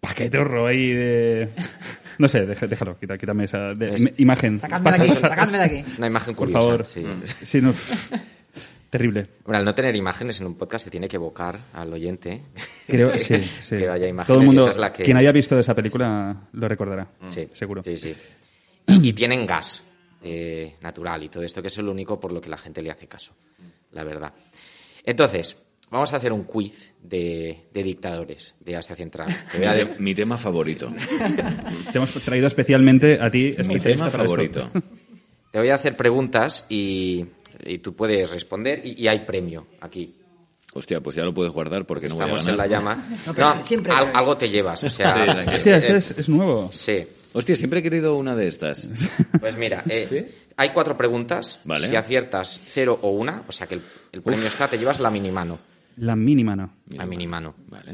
paquete horror ahí de... No sé, deja- déjalo, quita- quítame esa de- Es- im- imagen. Sacadme de aquí, sacadme de aquí. Una imagen Por curiosa. favor. sí. Sí, no. *laughs* Terrible. Bueno, al no tener imágenes en un podcast se tiene que evocar al oyente. Creo, *laughs* sí, sí. Que haya imágenes Todo el mundo, esa es la que- quien haya visto esa película lo recordará. Sí, seguro. Sí, sí. Y, *clears throat* y tienen gas eh, natural y todo esto, que es lo único por lo que la gente le hace caso, la verdad. Entonces, vamos a hacer un quiz de, de dictadores de Asia Central. *laughs* Mi, de- tema favorito. Te hemos traído especialmente a ti. Mi tema esto. favorito. Te voy a hacer preguntas y, y tú puedes responder y, y hay premio aquí. Hostia, pues ya lo puedes guardar porque no voy a Estamos en ganar. la llama. *laughs* No, pero siempre- al- algo te llevas, o sea... Sí. Hostia, este es, es nuevo. sí. Hostia, siempre he querido una de estas. *laughs* Pues mira, eh, hay cuatro preguntas. Vale. Si aciertas cero o una, o sea que el, el premio está, te llevas la mini mano. La mini mano. La mini mano. Vale.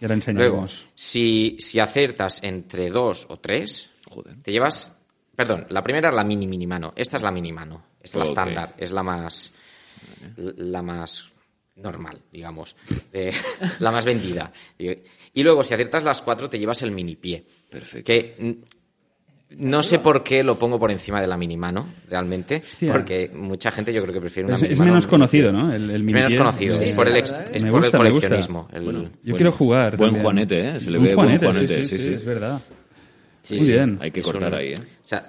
Ya la Luego, enseñaremos. si, si aciertas entre dos o tres, Joder. te llevas... Perdón, la primera es la mini mini mano. Esta es la mini mano. Es la estándar. Es la más... La más normal, digamos. de- *laughs* la más vendida. Y luego, si aciertas las cuatro, te llevas el mini pie. Perfecto. Que no sé por qué lo pongo por encima de la mini mano, realmente. Hostia. Porque mucha gente yo creo que prefiere una Es, mini es menos conocido, ¿no? El, el Es mini menos conocido. Sí, es por el, ex- es por gusta, el me gusta. coleccionismo. el- Bueno, Yo quiero jugar. buen también. Juanete, ¿eh? Se le ve buen Juanete, Juanete, sí, sí, sí, sí. es verdad. sí, Muy sí. bien. Hay que cortar un- ahí, ¿eh? O sea,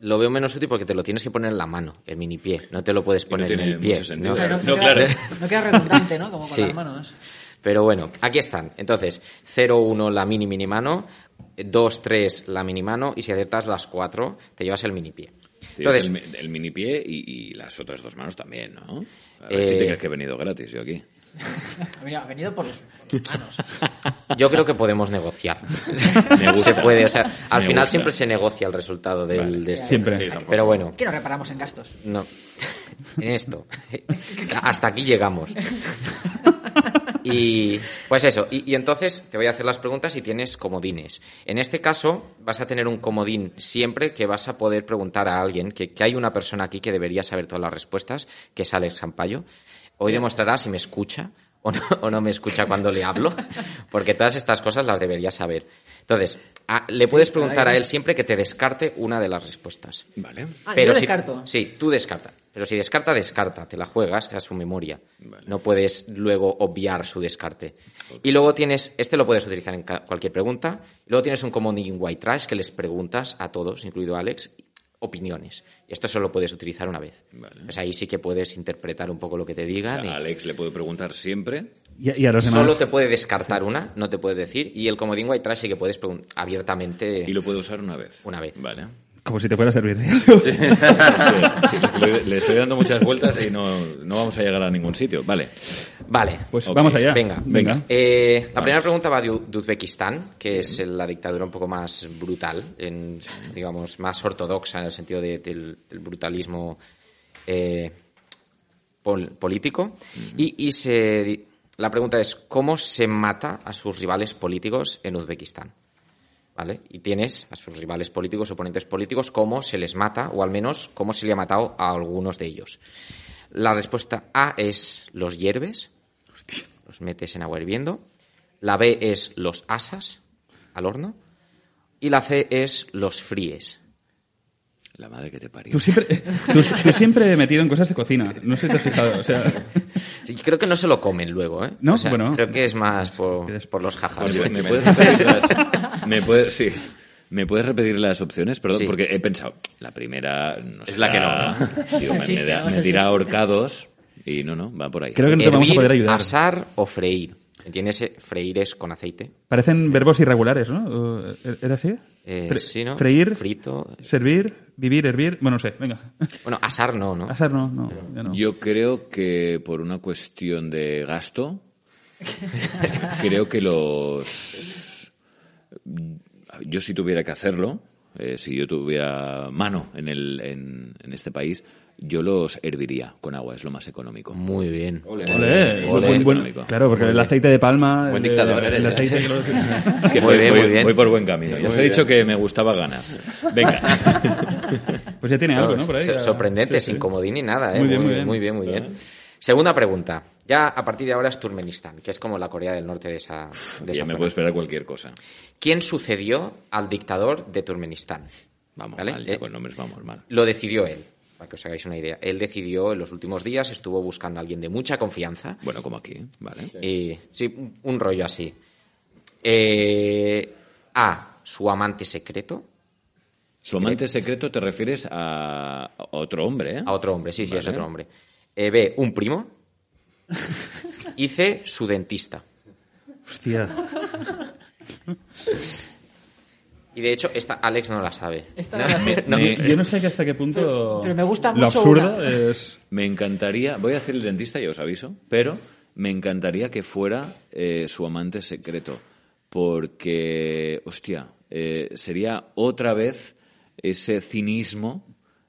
lo veo menos útil porque te lo tienes que poner en la mano, el mini pie. No te lo puedes no poner en el pie. ¿no? Claro, No, claro. Queda, no queda redundante, ¿no? Como con Sí. las manos. Pero bueno, aquí están. Entonces, 0, 1 la mini mini mano, 2, 3 la mini mano y si aciertas las 4 te llevas el mini pie. Entonces, el, el mini pie y, y las otras dos manos también, ¿no? A ver Eh, si te crees que he venido gratis yo aquí. *laughs* Ha venido, por, manos. yo creo que podemos negociar. Me gusta. Se puede, o sea, al Me final gusta. siempre se negocia el resultado del, Vale. de esto. Siempre. Pero bueno, Que nos reparamos en gastos. No. En esto. Hasta aquí llegamos. Y pues eso. Y, y entonces te voy a hacer las preguntas y tienes comodines. En este caso vas a tener un comodín siempre que vas a poder preguntar a alguien, que, que hay una persona aquí que debería saber todas las respuestas, que es Alex Sampaio. Hoy demostrará si me escucha o no, o no me escucha cuando le hablo, *laughs* porque todas estas cosas las debería saber. Entonces, a- le puedes preguntar a él siempre que te descarte una de las respuestas. Vale. Ah, Pero yo si- descarto. sí, tú descarta. Pero si descarta, descarta. Te la juegas a su memoria. No puedes luego obviar su descarte. Y luego tienes, este lo puedes utilizar en cualquier pregunta. Luego tienes un comodín white trash que les preguntas a todos, incluido a Alex, opiniones. Y esto solo puedes utilizar una vez. Vale. Pues ahí sí que puedes interpretar un poco lo que te O digan. sea, y- a Alex le puedo preguntar siempre. Y, y a los demás. Solo te puede descartar una, no te puede decir. Y el comodín white trash sí que puedes abiertamente Y lo puedo usar una vez. una vez. Vale. Como si te fuera a servir. *laughs* le, le estoy dando muchas vueltas y no, no vamos a llegar a ningún sitio. Vale. Vale. Pues vamos allá. Venga, venga. Eh, la primera pregunta va de, U- de Uzbekistán, que es la dictadura un poco más brutal, en, digamos, más ortodoxa en el sentido de- del, del brutalismo eh, pol- político. Y, y se, la pregunta es, ¿cómo se mata a sus rivales políticos en Uzbekistán? ¿Vale? Y tienes a sus rivales políticos, oponentes políticos, cómo se les mata, o al menos cómo se le ha matado a algunos de ellos. La respuesta A es los hierves, los metes en agua hirviendo. La B es los asas al horno. Y la C es los fríes. La madre que te parió. Tú siempre, tú, tú siempre metido en cosas de cocina. No sé si te has fijado. O sea, Sí, creo que no se lo comen luego, ¿eh? ¿No? O sea, Bueno. creo que es más por, por los jajas. Oye, ¿me, puedes repetir las, *laughs* me puedes- sí. ¿Me puedes repetir las opciones? Perdón, Sí. porque he pensado, la primera no Es la que no, será- Digo, me, chiste, me da- me dirá ahorcados y no, no, va por ahí. creo que no te vamos a Hervir, poder ayudar. asar o freír. ¿Entiendes? Freír es con aceite. Parecen verbos irregulares, ¿no? ¿O- ¿Era así? Eh, Fre- sí, ¿no? Freír, Frito. servir, vivir, hervir. Bueno, no sé, venga. Bueno, asar no, ¿no? Asar no, no, ya no. Yo creo que por una cuestión de gasto, *laughs* creo que los... Yo si tuviera que hacerlo, eh, si yo tuviera mano en, el, en, en este país, yo los herviría con agua, es lo más económico. Muy bien. Olé, Ole, buen- es buen- económico. claro, porque el aceite de palma. Buen el- dictador el, eres, ¿eh? aceite que lo- *laughs* Es que Muy voy, bien, voy- muy bien. voy por buen camino. Ya os he dicho que me gustaba ganar. Venga. *laughs* Pues ya tiene algo, ¿no? Por ahí. Sorprendente, sí, sí. sin comodín ni nada, ¿eh? Muy bien, muy bien. muy bien, muy bien. Segunda pregunta. Ya a partir de ahora es Turkmenistán, que es como la Corea del Norte de esa, de esa me puedo esperar cualquier cosa. ¿Quién sucedió al dictador de Turkmenistán? Vamos ¿Vale? mal, ya Eh, con nombres vamos mal. Lo decidió él, para que os hagáis una idea. Él decidió en los últimos días, estuvo buscando a alguien de mucha confianza. Bueno, como aquí, ¿vale? Y, sí, un- rollo así. Eh, a. Su amante secreto. Su amante secreto te refieres a otro hombre, ¿eh? A otro hombre, sí, sí, es otro hombre. Eh, B. Un primo. Y C. Su dentista. Hostia. Y de hecho, esta Alex no la sabe. Esta no la sé. No. Me- Yo no sé que hasta qué punto. Pero- pero me gusta Lo mucho absurdo una. es. Me encantaría, voy a hacer el dentista, ya os aviso, pero me encantaría que fuera eh, su amante secreto, porque, hostia, eh, sería otra vez ese cinismo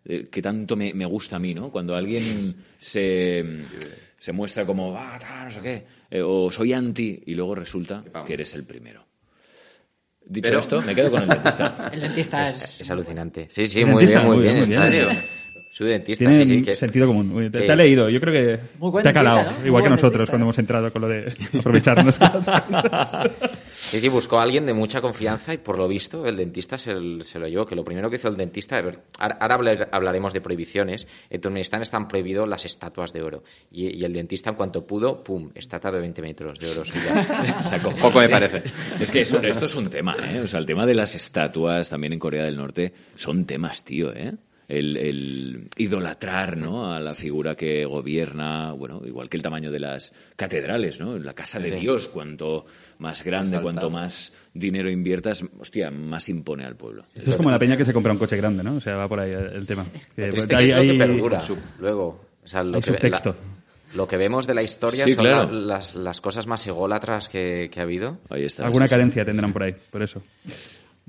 eh, que tanto me, me gusta a mí, ¿no? Cuando alguien se, se muestra como, ah, no sé qué, eh, o soy anti, y luego resulta que eres el primero. Dicho Pero- esto, me quedo con el dentista. *laughs* El dentista Es, es... es alucinante. Sí, sí, muy bien, muy muy bien. bien, muy está- bien. Soy dentista, Tiene sí, sí. que- sentido común. Bien. Te, que- te ha leído. Yo creo que Muy buen te ha calado. dentista, ¿no? Muy Igual que nosotros dentista. cuando hemos entrado con lo de aprovecharnos. Sí, sí, buscó a alguien de mucha confianza y por lo visto el dentista se, lo llevó. Que lo primero que hizo el dentista, a ver, ahora ahora hablar- hablaremos de prohibiciones. En Turkmenistán están prohibidos las estatuas de oro. Y, y el dentista, en cuanto pudo, pum, estatua de 20 metros de oro. *laughs* Se. Poco me parece. Es que eso- esto es un tema, ¿eh? O sea, el tema de las estatuas también en Corea del Norte son temas, tío, ¿eh? El, el idolatrar, ¿no? A la figura que gobierna, bueno, igual que el tamaño de las catedrales, ¿no? La casa de Dios, cuanto más grande, cuanto más dinero inviertas, hostia, más impone al pueblo. Esto es como la peña que se compra un coche grande, ¿no? O sea, va por ahí el tema. Lo que hay- es lo que perdura luego. O sea, lo hay que, subtexto. la- lo que vemos de la historia Sí, son claro. la- las, las cosas más ególatras que, que ha habido. Ahí está. Alguna carencia tendrán por ahí, por eso.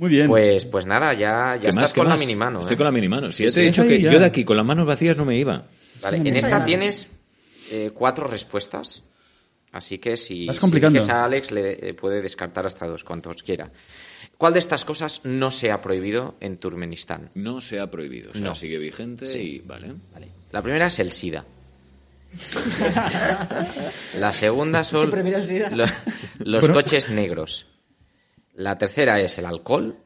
Muy bien. Pues, pues nada, ya, ya ¿Qué estás con la minimano. Estoy ¿eh? con la minimano. Si ya Sí, te he sí. dicho que ya. yo de aquí con las manos vacías no me iba. Vale, en esta tienes eh, cuatro respuestas. Así que si, eliges a Alex, le eh, puede descartar hasta dos, cuantos quiera. ¿Cuál de estas cosas no se ha prohibido en Turkmenistán? No se ha prohibido. O sea, No. sigue vigente y vale. Vale. La primera es el SIDA. *laughs* La segunda son los Bueno. coches negros. La tercera es el alcohol.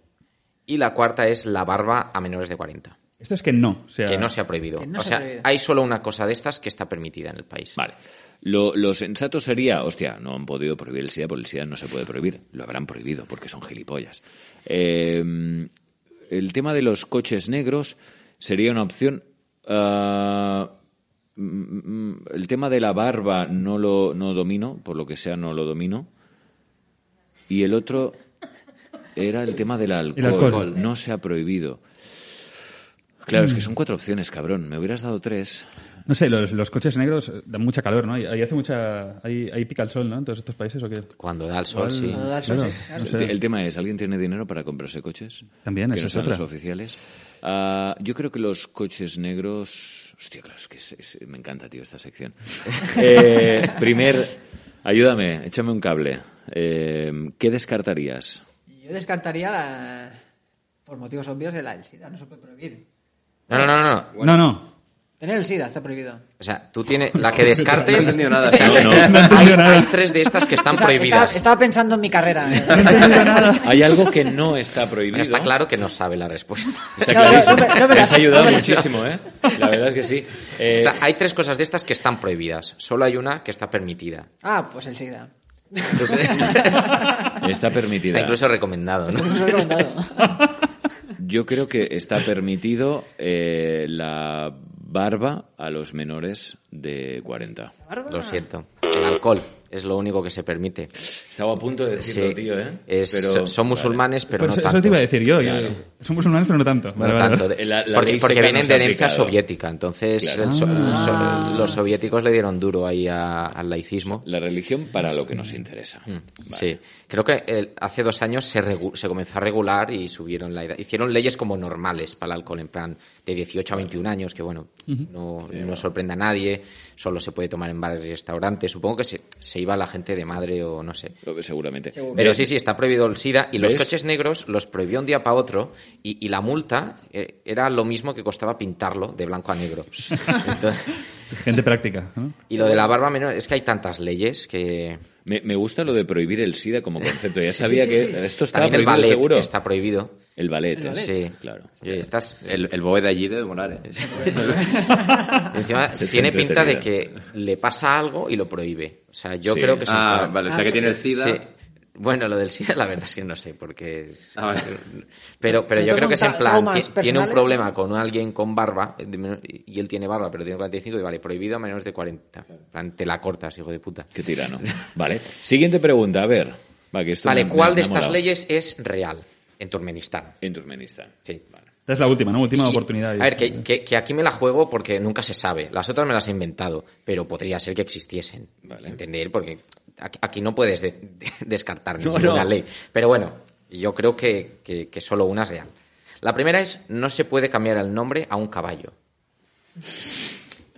Y la cuarta es la barba a menores de 40. Esto es que no. O sea, Que no se ha prohibido. No o se sea, prohibido. hay solo una cosa de estas que está permitida en el país. Vale. Lo, lo sensato sería, hostia, no han podido prohibir el SIDA porque el SIDA no se puede prohibir. Lo habrán prohibido porque son gilipollas. Eh, el tema de los coches negros sería una opción. ah, mm, mm, el tema de la barba no lo no domino, por lo que sea no lo domino. Y el otro era el tema del alcohol. alcohol. No se ha prohibido. Claro, es que son cuatro opciones, cabrón. Me hubieras dado tres. No sé, los, los coches negros dan mucha calor, ¿no? Ahí hace mucha... Ahí, ahí pica el sol, ¿no? En todos estos países, ¿o qué? Cuando da el sol, sí. Cuando da el sol, Claro, sí, claro. no El sé. te- El tema es, ¿alguien tiene dinero para comprarse coches? También, que no es sean otra. los oficiales. Ah, yo creo que los coches negros... Hostia, claro, es que es- es- me encanta, tío, esta sección. *laughs* Eh, primer, ayúdame, échame un cable. Eh, ¿Qué descartarías? Yo descartaría, la- por motivos obvios, el, el SIDA. No se puede prohibir. No, no, no, no. No, no. Tener el SIDA está prohibido. O sea, tú tienes la que *laughs* descartes. No he entendido nada. *laughs* O sea, No, no. hay, No he entendido nada. hay tres de estas que están O sea, prohibidas. Estaba, estaba pensando en mi carrera. ¿eh? *laughs* Hay algo que no está prohibido. está claro que no sabe la respuesta. Está No, no, clarísimo. no me- no me has ayudado no muchísimo, ¿eh? La verdad es que sí. Eh, O sea, hay tres cosas de estas que están prohibidas. Solo hay una que está permitida. Ah, pues el SIDA. *laughs* está permitida. Está incluso recomendado, ¿no? He recomendado. Yo creo que está permitido eh, la barba a los menores de 40. Lo siento. El alcohol es lo único que se permite. Estaba a punto de decirlo, Sí. tío, ¿eh? Es- Pero- son musulmanes, pero Pero no eso, tanto. eso te iba a decir yo. Claro. yo- Son musulmanes, pero no tanto. Vale, No vale, tanto. vale. La- la porque vienen de herencia soviética. Entonces, Claro. el so- el so- Ah. los soviéticos le dieron duro ahí a- al laicismo. La religión para lo que nos interesa. Vale. Sí, creo que eh, hace dos años se, regu- se comenzó a regular y subieron la edad. Hicieron leyes como normales para el alcohol, en plan de 18 a 21 años, que bueno, no, no sorprende a nadie, solo se puede tomar en bares y restaurantes. Supongo que se, se iba la gente de madre o no sé. Lo que Seguramente. Pero sí, sí, está prohibido el SIDA y los coches negros los prohibió un día para otro y, y la multa eh, era lo mismo que costaba pintarlo de blanco a negro. *laughs* Entonces, Gente práctica, ¿no? y lo de la barba menor, es que hay tantas leyes que... Me, me gusta lo de prohibir el SIDA como concepto. Ya Sí, sabía sí, que sí. esto está También el prohibido ballet seguro. está prohibido. El ballet, El ¿eh? ballet. Sí, claro. Estás, El, el boe de allí de demorar, ¿eh? *laughs* Encima *laughs* tiene pinta de que le pasa algo y lo prohíbe. O sea, yo Sí. creo que es Ah, vale, o sea que tiene el SIDA. Bueno, lo del SIDA *laughs* la verdad es que no sé, porque... es- Ah, vale. Pero, pero yo creo que es en plan, tiene un problema con alguien con barba, eh, y él tiene barba, pero tiene 45, y vale, prohibido a menos de 40. En plan, te la cortas, hijo de puta. Qué tirano. Vale. Siguiente pregunta, a ver. Va, que esto Vale, me- ¿cuál me de estas leyes es real en Turkmenistán? En Turkmenistán. Sí. Esta es la última, ¿no? Última Y- oportunidad. A ver, que, que- que aquí me la juego porque nunca se sabe. Las otras me las he inventado, pero podría ser que existiesen. Vale. Entender, porque aquí, no puedes de- de- descartar *laughs* No, ninguna no. ley. Pero bueno, yo creo que, que- que solo una es real. La primera es, no se puede cambiar el nombre a un caballo.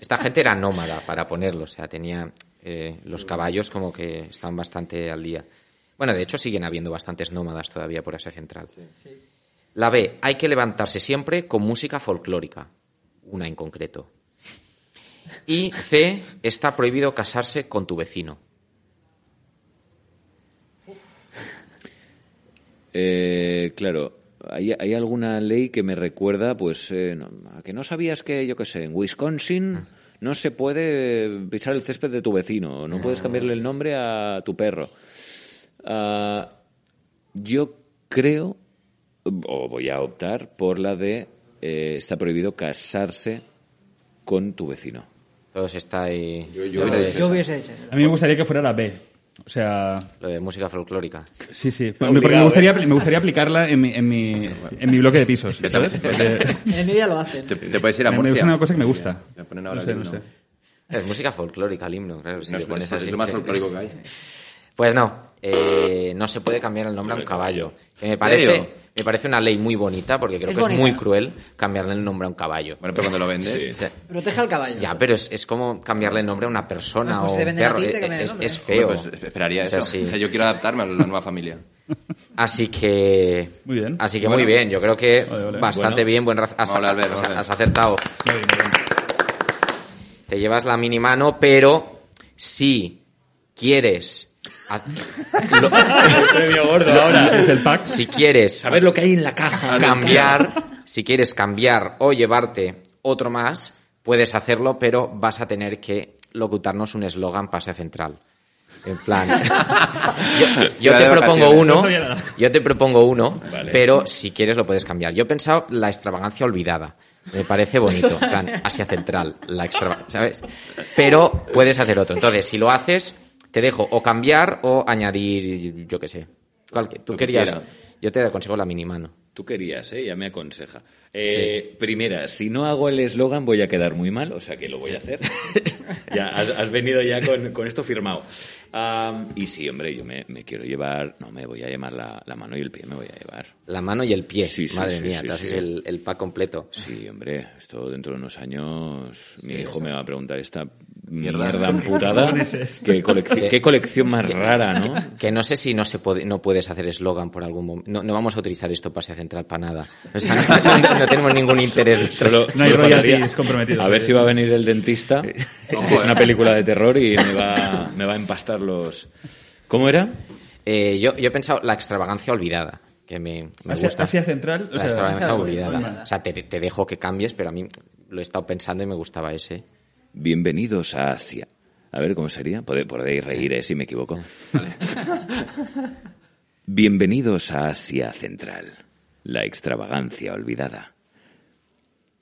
esta gente era nómada para ponerlo, o sea, tenía eh, los caballos como que estaban bastante al día. Bueno, de hecho siguen habiendo bastantes nómadas todavía por Asia Central. La B, hay que levantarse siempre con música folclórica, una en concreto. Y C, está prohibido casarse con tu vecino. Eh, claro, ¿hay, hay alguna ley que me recuerda, pues, eh, no, a que no sabías que, yo qué sé, en Wisconsin no se puede pisar el césped de tu vecino, no puedes cambiarle el nombre a tu perro. Ah, yo creo, o voy a optar por la de eh, está prohibido casarse con tu vecino. Todos está ahí. Yo- yo Yo hubiera creo dicho Yo esa. hubiese hecho. A mí me gustaría que fuera la B. O sea, Lo de música folclórica. sí, sí. Obligado, porque me gustaría, ¿eh? me gustaría aplicarla en mi, en mi, en mi bloque de pisos. ¿sabes? Porque *laughs* En el mío ya lo hacen. Te, te puedes ir a Murcia. es una cosa que me gusta. Me ponen ahora No sé, el no sé. Es música folclórica, el himno, claro. si No, es, pones es- así, es lo más folclórico que hay. Pues no, eh, no se puede cambiar el nombre a un caballo. Que me ¿En parece, serio? Me parece una ley muy bonita porque creo Es que es muy cruel cambiarle el nombre a un caballo. Bueno, pero cuando lo vendes... O sea, Proteja al caballo. ya, pero es, es como cambiarle el nombre a una persona Ah, pues o un perro. Es, feo. Bueno, pues esperaría O sea, eso. sí. O sea, yo quiero adaptarme a la nueva familia. *laughs* Así que. Muy bien. Así que Bueno. muy bien, yo creo que Vale, vale. bastante Bueno. bien, buen raz- has, hablar, has- acertado. Muy bien, muy bien. Te llevas la mini mano, pero si quieres. A- El premio gordo ahora. Es el pack. si quieres Saber lo que hay en la caja. cambiar, si quieres cambiar o llevarte otro más, puedes hacerlo, pero vas a tener que locutarnos un eslogan pase central. En plan, *laughs* yo, te propongo uno, yo te propongo uno, Vale. pero si quieres lo puedes cambiar. Yo he pensado la extravagancia olvidada. Me parece bonito, plan, Asia Central, la extrava- ¿sabes? Pero puedes hacer otro. Entonces, si lo haces, te dejo o cambiar o añadir, yo qué sé. Cualquier- tú Lo querías, yo te aconsejo la mini mano. Tú querías, ¿eh? Ya me aconseja. Eh, Primera, si no hago el eslogan voy a quedar muy mal, o sea que lo voy a hacer. *laughs* ya has, has venido ya con, con esto firmado. Y sí, hombre, yo me, me quiero llevar, no, me voy a llevar la, la mano y el pie, me voy a llevar. La mano y el pie. Sí, sí, Madre mía, te haces el, el pack completo. Sí, hombre, esto dentro de unos años mi hijo me va a preguntar esta mierda amputada. *laughs* ¿Qué, colección, qué colección más rara, ¿no? Que no sé si no se puede, no puedes hacer eslogan por algún momento. No, no vamos a utilizar esto para Asia Central para nada. O sea, *laughs* no, tenemos ningún interés. dentro. Solo- No hay faltaría- comprometidos. A ver si va a venir el dentista. es una película de terror y me va, me va a empastar los... ¿Cómo era? Eh, yo, yo he pensado la extravagancia olvidada, que me, me Asia, gusta. Asia Central. O la sea, olvidada. olvidada. O sea, te, te dejo que cambies, pero a mí lo he estado pensando y me gustaba ese. Bienvenidos a Asia. A ver, ¿cómo sería? Podéis reír, ¿eh? si me equivoco. Bienvenidos a Asia Central, la extravagancia olvidada.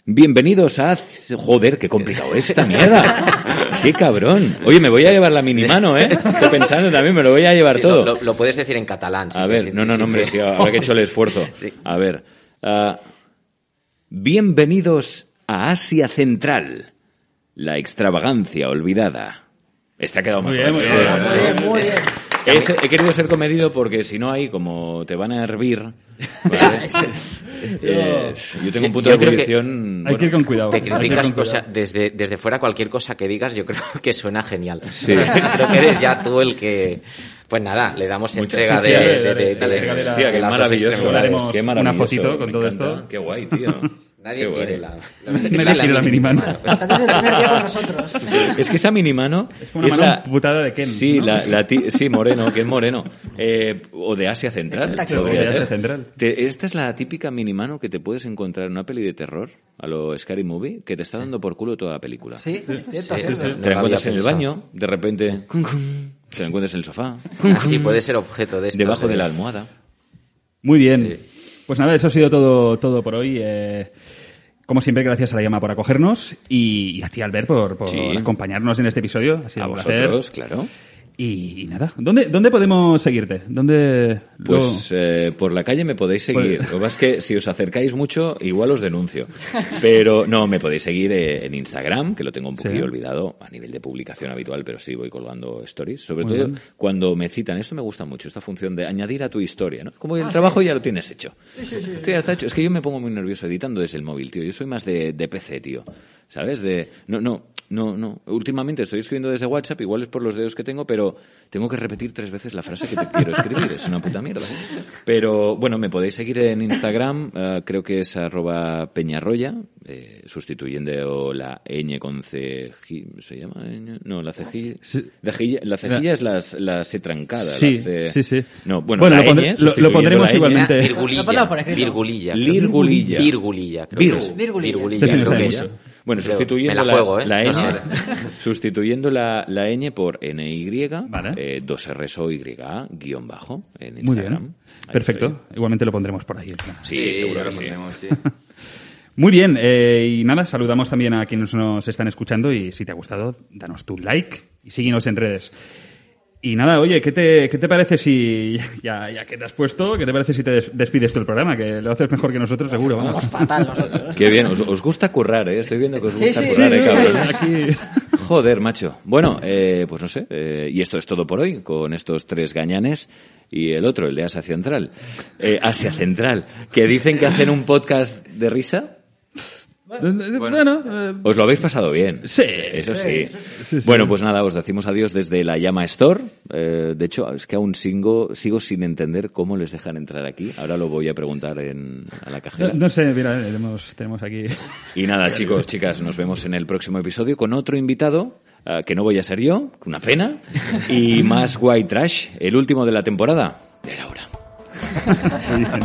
Bienvenidos a... Joder, qué complicado es esta mierda. Qué cabrón. Oye, me voy a llevar la mini mano, ¿eh? Estoy pensando también, me lo voy a llevar todo. Lo, lo puedes decir en catalán. si A ver, no, no, no, hombre, sí, ahora que he hecho el esfuerzo. *laughs* Sí. A ver. ah, bienvenidos a Asia Central, la extravagancia olvidada. Este ha quedado más Muy bien, muy bien, muy bien, muy bien. Es- he querido ser comedido porque si no hay, como te van a hervir, ¿vale? Eh, yo tengo un punto Yo de que ebullición... Hay que ir con cuidado. Te criticas, cuidado. desde, desde fuera cualquier cosa que digas, yo creo que suena genial. Sí. creo que eres ya tú el que... Pues nada, le damos Muchas entrega de, Hostia, qué maravilloso. qué una maravilloso, fotito con todo encanta. esto. Qué guay, tío. Nadie Qué quiere guay. la... *laughs* Nadie quiere la minimano. Están desde el primer día con nosotros. *laughs* Es que esa mini mano Es como una mano putada de Ken, Sí, ¿no? la, la ti- sí, moreno, que es moreno. Eh, o de Asia Central. Taxi. podría O de ser. Asia Central. Te- esta es la típica mini mano que te puedes encontrar en una peli de terror, a lo Scary Movie, que te está dando por culo toda la película. Sí, cierto, Sí, cierto. sí, sí. Te No la encuentras en el baño, de repente se la encuentras en el sofá, *laughs* Así puede ser objeto de esto. debajo de la almohada. Muy bien. Sí. Pues nada, eso ha sido todo, todo por hoy. Eh, como siempre, gracias a la llama por acogernos y, y a ti, Albert, por, por Sí. acompañarnos en este episodio. Ha sido A un placer. vosotros, claro. Y, y nada, ¿dónde, ¿dónde podemos seguirte? ¿Dónde lo- Pues eh, por la calle me podéis seguir. Pues- Lo que pasa es que si os acercáis mucho, igual os denuncio. Pero no, me podéis seguir eh, en Instagram, que lo tengo un poquillo Sí. olvidado a nivel de publicación habitual, pero sí voy colgando stories. Sobre Muy todo bien. cuando me citan. Esto me gusta mucho, esta función de añadir a tu historia. ¿no? Como el trabajo ya lo tienes hecho. Esto ya está hecho. Es que yo me pongo muy nervioso editando desde el móvil, tío. Yo soy más de, de PC, tío. ¿Sabes? De, no, no, no, no. Últimamente estoy escribiendo desde WhatsApp, igual es por los dedos que tengo, pero tengo que repetir tres veces la frase que te quiero escribir. Es una puta mierda. Pero bueno, me podéis seguir en Instagram, eh, creo que es arroba peñarroya, eh, sustituyendo la ñ con C. ¿Se llama? ñ? No, la cejilla. Sí. La cejilla, la cejilla es la, la C trancada. Sí, la C- sí, sí. No, bueno, Bueno, la lo pondré- ñ, lo- lo pondremos la igualmente. Virgulilla. Virgulilla. Virgulilla. creo Vir. que es. Virgulilla. Este sí no sabe Virgulilla. Bueno, Creo. sustituyendo la juego, ¿eh? la No ñ, *laughs* sustituyendo la, la ñ por NY, Vale. eh, 2 o y guion bajo en Muy Instagram. bien. Ahí Perfecto. estoy. igualmente lo pondremos por ahí. Sí, seguro ya que lo sí. pondremos, sí. *laughs* Muy bien, eh, y nada, saludamos también a quienes nos están escuchando y si te ha gustado, danos tu like y síguenos en redes. Y nada, oye, ¿qué te, qué te parece si, *laughs* ya, ya que te has puesto, qué te parece si te des- despides tú el programa? Que lo haces mejor que nosotros, seguro, vamos. Somos fatal *laughs* nosotros. Qué bien, os, os gusta currar, ¿eh? Estoy viendo que os gusta sí, currar, sí, ¿eh? Aquí... *laughs* Joder, macho. Bueno, eh, pues no sé. eh, y esto es todo por hoy, con estos tres gañanes y el otro, el de Asia Central. Eh, Asia Central, que dicen que hacen un podcast de risa. Bueno, eh, Os lo habéis pasado bien. Sí. Eso sí. Sí, sí. Bueno, pues nada, os decimos adiós desde la Llama Store. Eh, de hecho, es que aún sigo, sigo sin entender cómo les dejan entrar aquí. Ahora lo voy a preguntar en, a la no, cajera. no sé, mira, eh, tenemos, tenemos aquí... Y nada, chicos, chicas, nos vemos en el próximo episodio con otro invitado, eh, que no voy a ser yo, una pena, y más white trash, el último de la temporada de *laughs* bien.